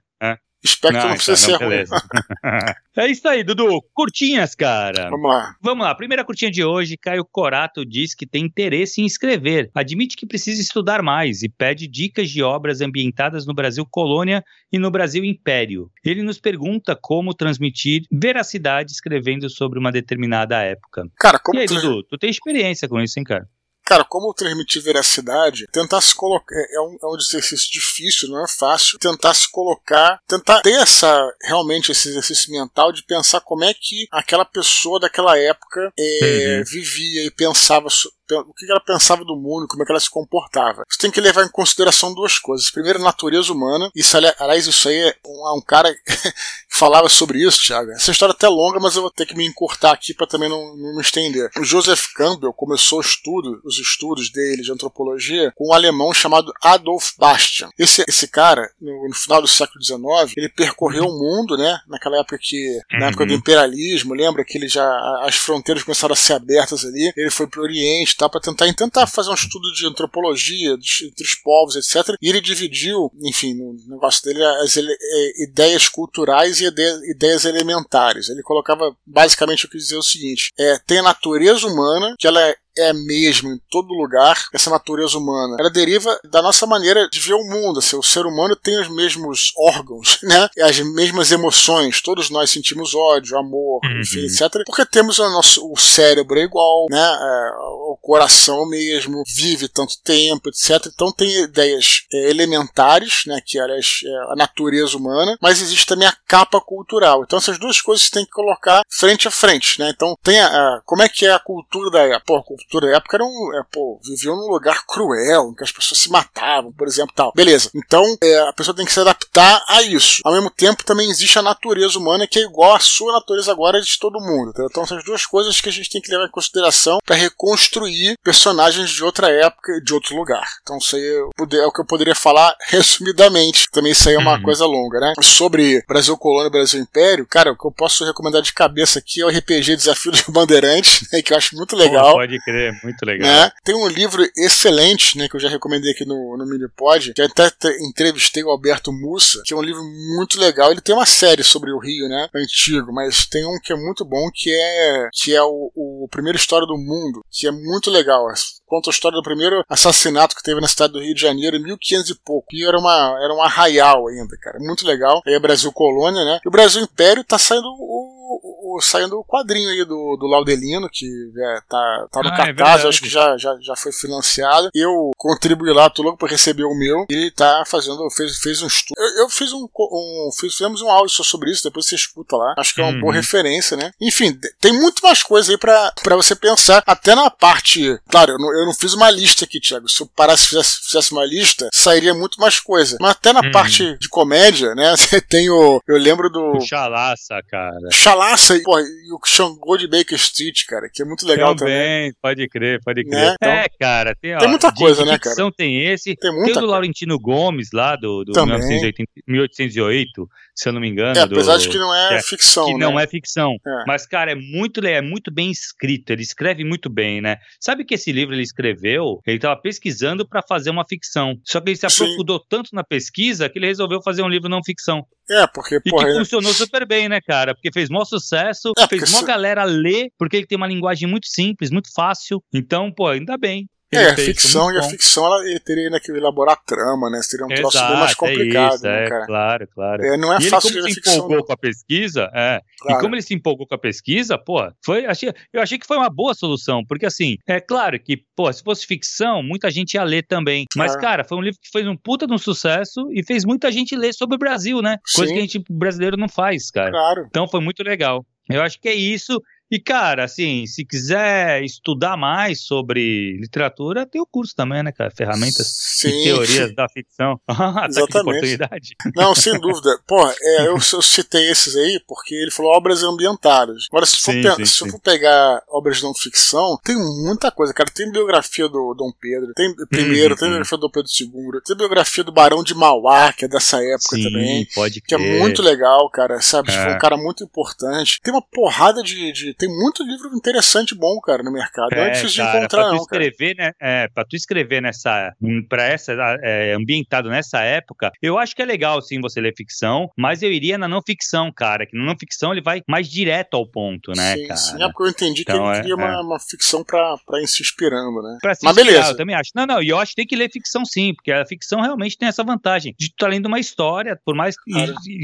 Espectro não, não precisa então, ser ruim. é isso aí, Dudu. Curtinhas, cara. Vamos lá. Vamos lá. Primeira curtinha de hoje. Caio Corato diz que tem interesse em escrever. Admite que precisa estudar mais e pede dicas de obras ambientadas no Brasil Colônia e no Brasil Império. Ele nos pergunta como transmitir veracidade escrevendo sobre uma determinada época. Cara, como e aí, Dudu, tu tem experiência com isso, hein, cara? Cara, como transmitir veracidade, tentar se colocar. É, é um, é um exercício difícil, não é fácil. Tentar se colocar, tentar ter essa realmente esse exercício mental de pensar como é que aquela pessoa daquela época é, uhum. vivia e pensava o que ela pensava do mundo, como é que ela se comportava. Você tem que levar em consideração duas coisas. Primeiro, a natureza humana. Isso, aliás, isso aí é um, um cara que falava sobre isso, Thiago. Essa história é até longa, mas eu vou ter que me encurtar aqui para também não, não me estender. O Joseph Campbell começou estudo, os estudos dele de antropologia com um alemão chamado Adolf Bastian. Esse, esse cara, no, no final do século XIX, ele percorreu o mundo, né? Naquela época que, na época do uhum. imperialismo, lembra que ele já as fronteiras começaram a ser abertas ali. Ele foi para o Oriente, tá? Para tentar tentar fazer um estudo de antropologia entre os povos, etc. E ele dividiu, enfim, no negócio dele as ele, é, ideias culturais e ideias elementares. Ele colocava basicamente o que dizer o seguinte: é, tem a natureza humana, que ela é é a mesma em todo lugar, essa natureza humana. Ela deriva da nossa maneira de ver o mundo. Assim, o ser humano tem os mesmos órgãos, né? As mesmas emoções. Todos nós sentimos ódio, amor, uhum. enfim, etc. Porque temos o nosso o cérebro é igual, né? É, o coração mesmo, vive tanto tempo, etc. Então tem ideias é, elementares, né? Que é a natureza humana, mas existe também a capa cultural. Então essas duas coisas você tem que colocar frente a frente, né? Então tem a, a como é que é a cultura da época? Toda época eram, é, pô, viviam num lugar cruel, em que as pessoas se matavam, por exemplo, tal. Beleza. Então, é, a pessoa tem que se adaptar a isso. Ao mesmo tempo, também existe a natureza humana que é igual à sua natureza agora de todo mundo. Tá? Então, são as duas coisas que a gente tem que levar em consideração para reconstruir personagens de outra época e de outro lugar. Então, isso aí é o que eu poderia falar resumidamente. Também isso aí é uma uhum. coisa longa, né? Sobre Brasil Colônia e Brasil Império, cara, o que eu posso recomendar de cabeça aqui é o RPG Desafio dos Bandeirantes, né, que eu acho muito legal. Pode crer, muito legal. Né? Tem um livro excelente, né, que eu já recomendei aqui no, no Minipod, que até entrevistei o Alberto Mussa, que é um livro muito legal. Ele tem uma série sobre o Rio, né, antigo, mas tem um que é muito bom, que é, que é o, o Primeira História do Mundo, que é muito legal conta a história do primeiro assassinato que teve na cidade do Rio de Janeiro em 1500 e pouco. E era, uma, era um arraial ainda, cara. Muito legal. Aí é Brasil Colônia, né? E o Brasil Império tá saindo o saindo o quadrinho aí do, do Laudelino, que é, tá, tá no ah, é cartaz, é acho que já, já, já foi financiado. Eu contribuí lá, tô louco pra receber o meu. Ele tá fazendo, fez, fez um estudo. Eu, eu fiz um, um fiz, fizemos um áudio só sobre isso, depois você escuta lá. Acho que é uma uhum. boa referência, né? Enfim, tem muito mais coisa aí pra, pra você pensar, até na parte. Claro, eu não, eu não fiz uma lista aqui, Thiago. Se eu parasse fizesse, fizesse uma lista, sairia muito mais coisa. Mas até na uhum. parte de comédia, né? Você tem o. Eu lembro do. O Chalaça, cara. Chalaça e, pô, e o Xangô de Baker Street, cara, que é muito legal também. Também, pode crer, pode crer. Né? Então, é, cara, tem, ó, tem muita coisa, né, cara? Tem esse, tem, tem o do Laurentino Gomes lá, do, do 1980, 1808, se eu não me engano. É, apesar do, de que não é, é ficção, que né? não é ficção. É. Mas, cara, é muito, é muito bem escrito, ele escreve muito bem, né? Sabe que esse livro ele escreveu, ele estava pesquisando para fazer uma ficção. Só que ele se aprofundou Sim. tanto na pesquisa que ele resolveu fazer um livro não ficção. É, porque, e porra, que funcionou super bem, né, cara? Porque fez maior sucesso, é, fez uma se... galera ler, porque ele tem uma linguagem muito simples, muito fácil. Então, pô, ainda bem. É, a ficção, e a ficção ela teria ainda que elaborar trama, né? Seria um troço bem mais complicado, é isso, né, cara? É, claro, claro. É, não é e fácil ele, como se empolgou não. com a pesquisa, é. Claro. E como ele se empolgou com a pesquisa, pô, foi, achei, eu achei que foi uma boa solução, porque assim, é claro que, pô, se fosse ficção, muita gente ia ler também. Mas, é. cara, foi um livro que fez um puta de um sucesso e fez muita gente ler sobre o Brasil, né? Sim. Coisa que a gente brasileiro não faz, cara. Claro. Então foi muito legal. Eu acho que é isso. E, cara, assim, se quiser estudar mais sobre literatura, tem o curso também, né, cara? Ferramentas Sim. e teorias da ficção. Ah, tá oportunidade. Não, sem dúvida. Pô, é, eu, eu, citei esses aí porque ele falou obras ambientadas. Agora, se, sim, for, sim, se sim. eu for pegar obras de não ficção, tem muita coisa, cara. Tem biografia do Dom Pedro, tem primeiro, tem biografia do Dom Pedro II, tem biografia do Barão de Mauá, que é dessa época também. Pode que é muito legal, cara. Sabe? É. Foi um cara muito importante. Tem uma porrada de, de tem muito livro interessante bom, cara, no mercado. É, não é difícil cara, de encontrar, pra tu não, escrever, cara. Né, é, pra tu escrever nessa, pra essa, é, ambientado nessa época, eu acho que é legal, sim, você ler ficção, mas eu iria na não ficção, cara, que na não ficção ele vai mais direto ao ponto, né, sim, cara? Sim, é porque eu entendi então, que ele queria é, uma, é. uma, ficção pra, pra ir se inspirando, né? Pra se mas inspirar, beleza. Eu também acho. Não, não, e eu acho que tem que ler ficção, sim, porque a ficção realmente tem essa vantagem de tu tá lendo uma história, por mais que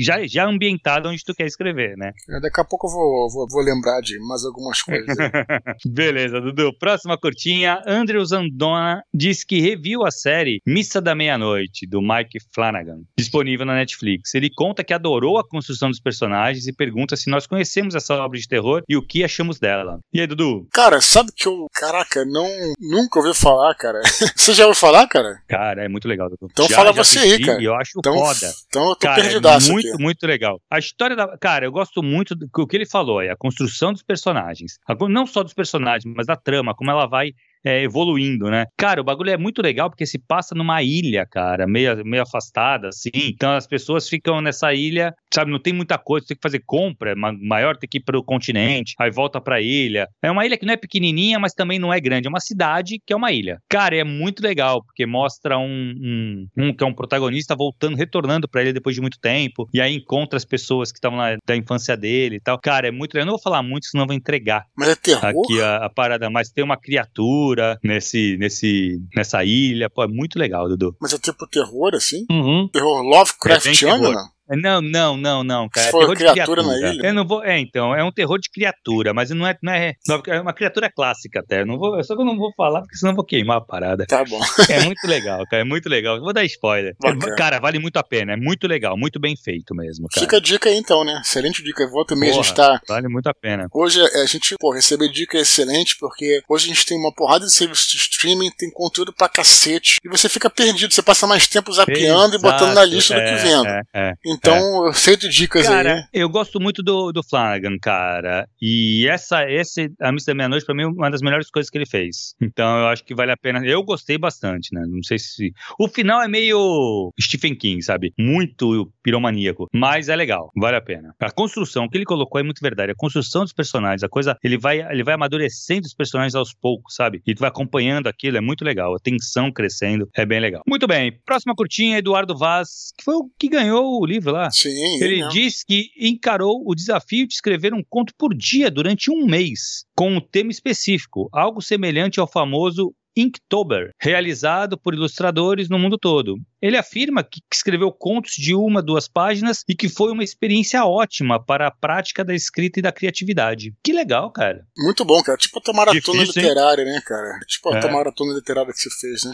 já, já ambientada onde tu quer escrever, né? Daqui a pouco eu vou, vou, vou lembrar de mais algumas coisas. Beleza, Dudu. Próxima curtinha. Andrew Zandona diz que reviu a série Missa da Meia-Noite, do Mike Flanagan, disponível na Netflix. Ele conta que adorou a construção dos personagens e pergunta se nós conhecemos essa obra de terror e o que achamos dela. E aí, Dudu? Cara, sabe que eu, caraca, não, nunca ouvi falar, cara. você já ouviu falar, cara? Cara, é muito legal, Dudu. Então já, fala já você aí, cara. Eu acho então, foda. Então eu tô cara, perdidaço é muito, aqui. muito legal. A história da... Cara, eu gosto muito do que ele falou, é a construção dos personagens personagens. Não só dos personagens, mas da trama, como ela vai é, evoluindo, né? Cara, o bagulho é muito legal porque se passa numa ilha, cara, meio, meio afastada, assim. Então as pessoas ficam nessa ilha, sabe? Não tem muita coisa, tem que fazer compra, maior tem que ir pro continente, aí volta pra ilha. É uma ilha que não é pequenininha, mas também não é grande. É uma cidade que é uma ilha. Cara, é muito legal porque mostra um, um, um que é um protagonista voltando, retornando pra ilha depois de muito tempo, e aí encontra as pessoas que estavam da infância dele e tal. Cara, é muito legal. Eu não vou falar muito, senão vou entregar. Mas é terror? Aqui a, a parada, mas tem uma criatura nesse, nesse, nessa ilha. Pô, é muito legal, Dudu. Mas é tipo terror, assim? Uhum. Terror Lovecraftiano, é? Não, não, não, não, cara. Se é for terror de criatura na criatura. ilha? Eu não vou. É, então, é um terror de criatura, mas não é, não é, não é uma criatura clássica até. Eu não vou, só que eu não vou falar, porque senão eu vou queimar a parada. Tá bom. É muito legal, cara. É muito legal. Eu Vou dar spoiler. Bacana. Cara, vale muito a pena. É muito legal, muito bem feito mesmo, cara. Fica a dica aí então, né? Excelente dica. Volta e meia a gente Porra. tá. Vale muito a pena. Hoje é, a gente, pô, receber dica é excelente, porque hoje a gente tem uma porrada de serviços de streaming, tem conteúdo pra cacete, e você fica perdido, você passa mais tempo zapeando e botando na Exato, lista do é, que vendo. é, é. Então, eu sei de dicas aí. Cara, eu gosto muito do, do Flanagan, cara. E essa, esse A Missa da Meia-Noite, pra mim, é uma das melhores coisas que ele fez. Então, eu acho que vale a pena. Eu gostei bastante, né? Não sei se. O final é meio Stephen King, sabe? Muito piromaníaco. Mas é legal, vale a pena. A construção, o que ele colocou é muito verdade. A construção dos personagens, a coisa. Ele vai, ele vai amadurecendo os personagens aos poucos, sabe? E tu vai acompanhando aquilo, é muito legal. A tensão crescendo, é bem legal. Muito bem, próxima curtinha, Eduardo Vaz, que foi o que ganhou o livro lá. Sim, Ele mesmo. diz que encarou o desafio de escrever um conto por dia durante um mês, com um tema específico, algo semelhante ao famoso Inktober, realizado por ilustradores no mundo todo. Ele afirma que escreveu contos de uma, duas páginas e que foi uma experiência ótima para a prática da escrita e da criatividade. Que legal, cara. Muito bom, cara. Tipo a tua maratona Difícil, hein? literária, né, cara? Tipo a É. tua maratona literária que você fez, né?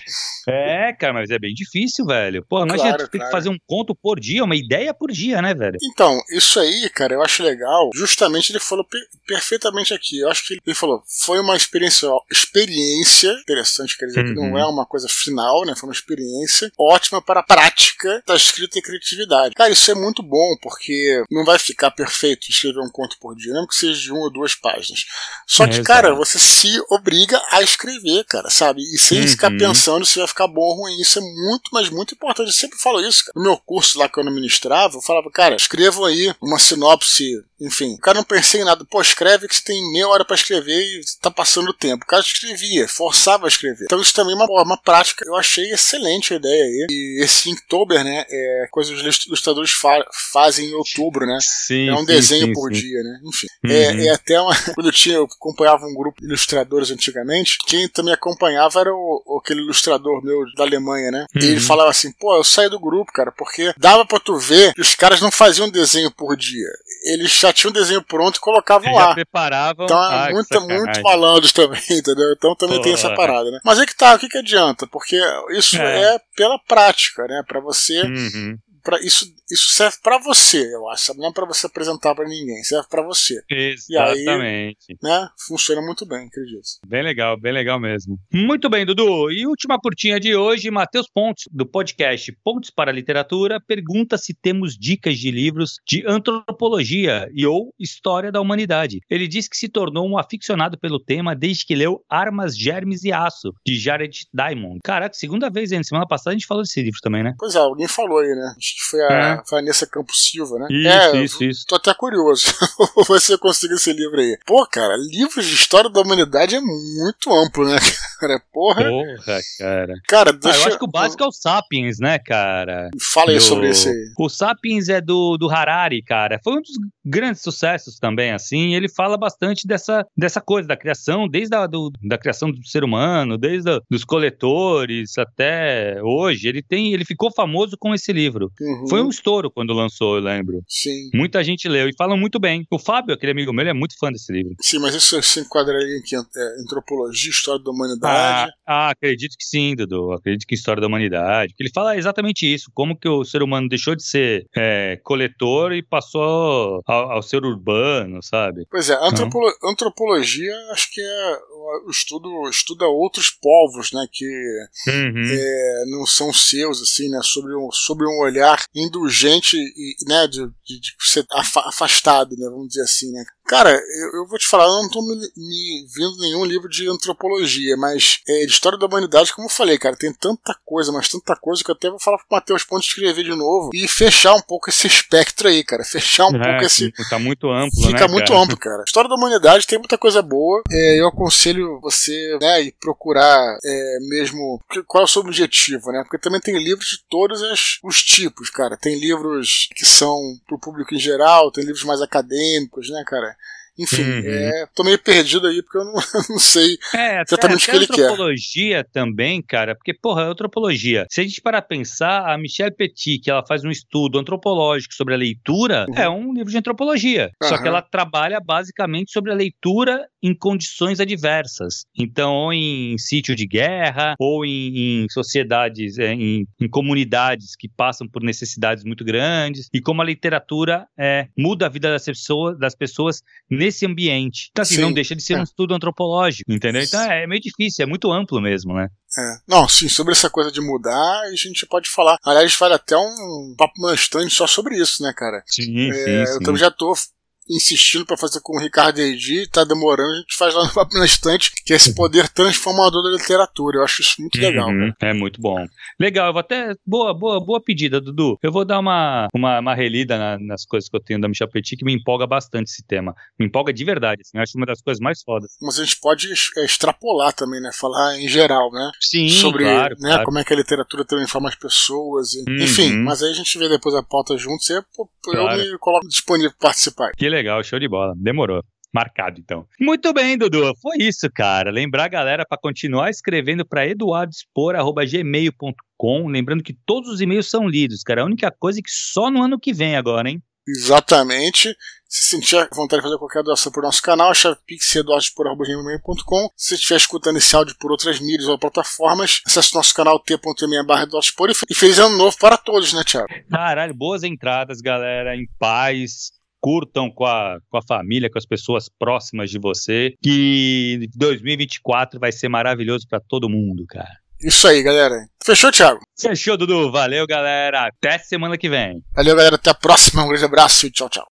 É, cara, mas é bem difícil, velho. Pô, imagina, Claro, tem que claro. fazer um conto por dia, uma ideia por dia, né, velho? Então, isso aí, cara, eu acho legal. Justamente ele falou per- perfeitamente aqui. Eu acho que ele falou, foi uma experiência, experiência interessante, quer dizer que não Uhum. é uma coisa final, né? Foi uma experiência ótima para a prática da escrita e criatividade. Cara, isso é muito bom, porque não vai ficar perfeito escrever um conto por dia, mesmo que seja de uma ou duas páginas. Só que, Exato. cara, você se obriga a escrever, cara, sabe? E sem Uhum. ficar pensando se vai ficar bom ou ruim. Isso é muito, mas muito importante. Eu sempre falo isso, cara. No meu curso lá que eu não ministrava, eu falava, cara, escrevam aí uma sinopse, enfim. O cara não pensei em nada. Pô, escreve que você tem meia hora pra escrever e tá passando o tempo. O cara escrevia, forçava a escrever. Então isso também é uma, uma prática. Eu achei excelente a ideia aí. E esse Inktober, né, é coisa que os ilustradores fa fazem em outubro, né? Sim. É um sim, desenho sim, por dia, né? Enfim. Uhum. É, é até uma. Quando eu tinha, eu acompanhava um grupo de ilustradores antigamente, quem também acompanhava era o, aquele ilustrador meu da Alemanha, né? E ele Uhum. falava assim, pô, eu saí do grupo, cara, porque dava pra tu ver que os caras não faziam desenho por dia. Eles já tinham um desenho pronto e colocavam Eles já lá. preparavam. Então Ah, muito, muito malandros também, entendeu? Então também tem essa Porra. parada, né? Mas é que tá, o que, que adianta? Porque isso É. é, pela prática, né? Pra você Uhum. Pra, isso, isso serve pra você, eu acho. Não é pra você apresentar pra ninguém, serve pra você. Exatamente. Né? Funciona muito bem, acredito. Bem legal, bem legal mesmo. Muito bem, Dudu. E última curtinha de hoje, Matheus Pontes, do podcast Pontes para a Literatura, pergunta se temos dicas de livros de antropologia e ou história da humanidade. Ele diz que se tornou um aficionado pelo tema desde que leu Armas, Germes e Aço, de Jared Diamond. Caraca, segunda vez, hein? Semana passada a gente falou desse livro também, né? Pois é, alguém falou aí, né? Acho que foi a É. Vanessa Campos Silva, né? Isso, é, isso, isso. Tô até curioso. você conseguir esse livro aí. Pô, cara, livros de história da humanidade é muito amplo, né, cara? Porra. Porra, cara. Cara, Ah, deixa eu acho que o básico é o Sapiens, né, cara? Fala aí do- sobre esse aí. O Sapiens é do, do Harari, cara. Foi um dos grandes sucessos também, assim. Ele fala bastante dessa, dessa coisa, da criação, desde a do, da criação do ser humano, desde a, dos coletores até hoje. Ele tem, ele ficou famoso com esse livro. Uhum. Foi um estouro quando lançou, eu lembro. Sim. Muita gente leu e falam muito bem. O Fábio, aquele amigo meu, ele é muito fã desse livro. Sim, mas isso se enquadraria em que? É, antropologia, história da Ah, humanidade. ah, acredito que sim, Dudu. Acredito que história da humanidade. Ele fala exatamente isso: como que o ser humano deixou de ser é, coletor e passou ao, ao ser urbano, sabe? Pois é, antropolo- antropologia acho que é o estudo estuda outros povos, né, que Uhum. é, não são seus, assim, né, sobre um, sobre um olhar indulgente e, né, de, de, de ser afa- afastado, né, vamos dizer assim, né. Cara, eu, eu vou te falar, eu não tô me, me vendo nenhum livro de antropologia, mas é, de história da humanidade, como eu falei, cara, tem tanta coisa, mas tanta coisa que eu até vou falar pro Matheus Ponte escrever de novo e fechar um pouco esse espectro aí, cara, fechar um É, pouco esse, Tá muito amplo, Fica né, muito cara? amplo, cara. História da humanidade tem muita coisa boa. É, eu aconselho você, né, ir procurar é, mesmo qual é o seu objetivo, né? Porque também tem livros de todos as- os tipos, cara. Tem livros que são pro público em geral, tem livros mais acadêmicos, né, cara? Enfim, uhum. é, tô meio perdido aí porque eu não, não sei é, exatamente o que ele quer. antropologia também, cara, porque, porra, é antropologia. Se a gente parar a pensar, a Michelle Petit, que ela faz um estudo antropológico sobre a leitura, uhum. é um livro de antropologia. Uhum. Só que ela trabalha basicamente sobre a leitura em condições adversas. Então, ou em sítio de guerra, ou em, em sociedades, é, em, em, comunidades que passam por necessidades muito grandes, e como a literatura é, muda a vida das pessoas, das pessoas nesse ambiente. Então, assim, sim, não deixa de ser é. um estudo antropológico, entendeu? Então é, é meio difícil, é muito amplo mesmo, né? É. Não, sim, sobre essa coisa de mudar, a gente pode falar. Aliás, vale até um papo bastante só sobre isso, né, cara? Sim, é, sim, sim. Eu também já tô insistindo para fazer com o Ricardo Edi, tá demorando, a gente faz lá na Estante, que é esse poder transformador da literatura. Eu acho isso muito uhum, legal. É muito bom. Legal, eu vou até. Boa, boa, boa pedida, Dudu. Eu vou dar uma, uma, uma relida na, nas coisas que eu tenho da Michel Petit, que me empolga bastante esse tema. Me empolga de verdade, assim, eu acho uma das coisas mais fodas. Mas a gente pode é, extrapolar também, né? Falar em geral, né? Sim, Sobre claro, né, claro. como é que a literatura transforma as pessoas. E, uhum. Enfim, mas aí a gente vê depois a pauta juntos e eu, claro. me coloco disponível para participar. Que legal, show de bola. Demorou. Marcado, então. Muito bem, Dudu. Foi isso, cara. Lembrar a galera para continuar escrevendo para eduardospor.gmail.com. Lembrando que todos os e-mails são lidos, cara. A única coisa é que só no ano que vem agora, hein? Exatamente. Se sentir vontade de fazer qualquer doação por nosso canal, chave pixedoaspor.com. Se estiver escutando esse áudio por outras mídias ou plataformas, acesse nosso canal t.me barra e feliz ano novo para todos, né, Thiago? Caralho, boas entradas, galera, em paz curtam com a, com a família, com as pessoas próximas de você, que 2024 vai ser maravilhoso para todo mundo, cara. Isso aí, galera. Fechou, Thiago? Fechou, Dudu. Valeu, galera. Até semana que vem. Valeu, galera. Até a próxima. Um grande abraço e tchau, tchau.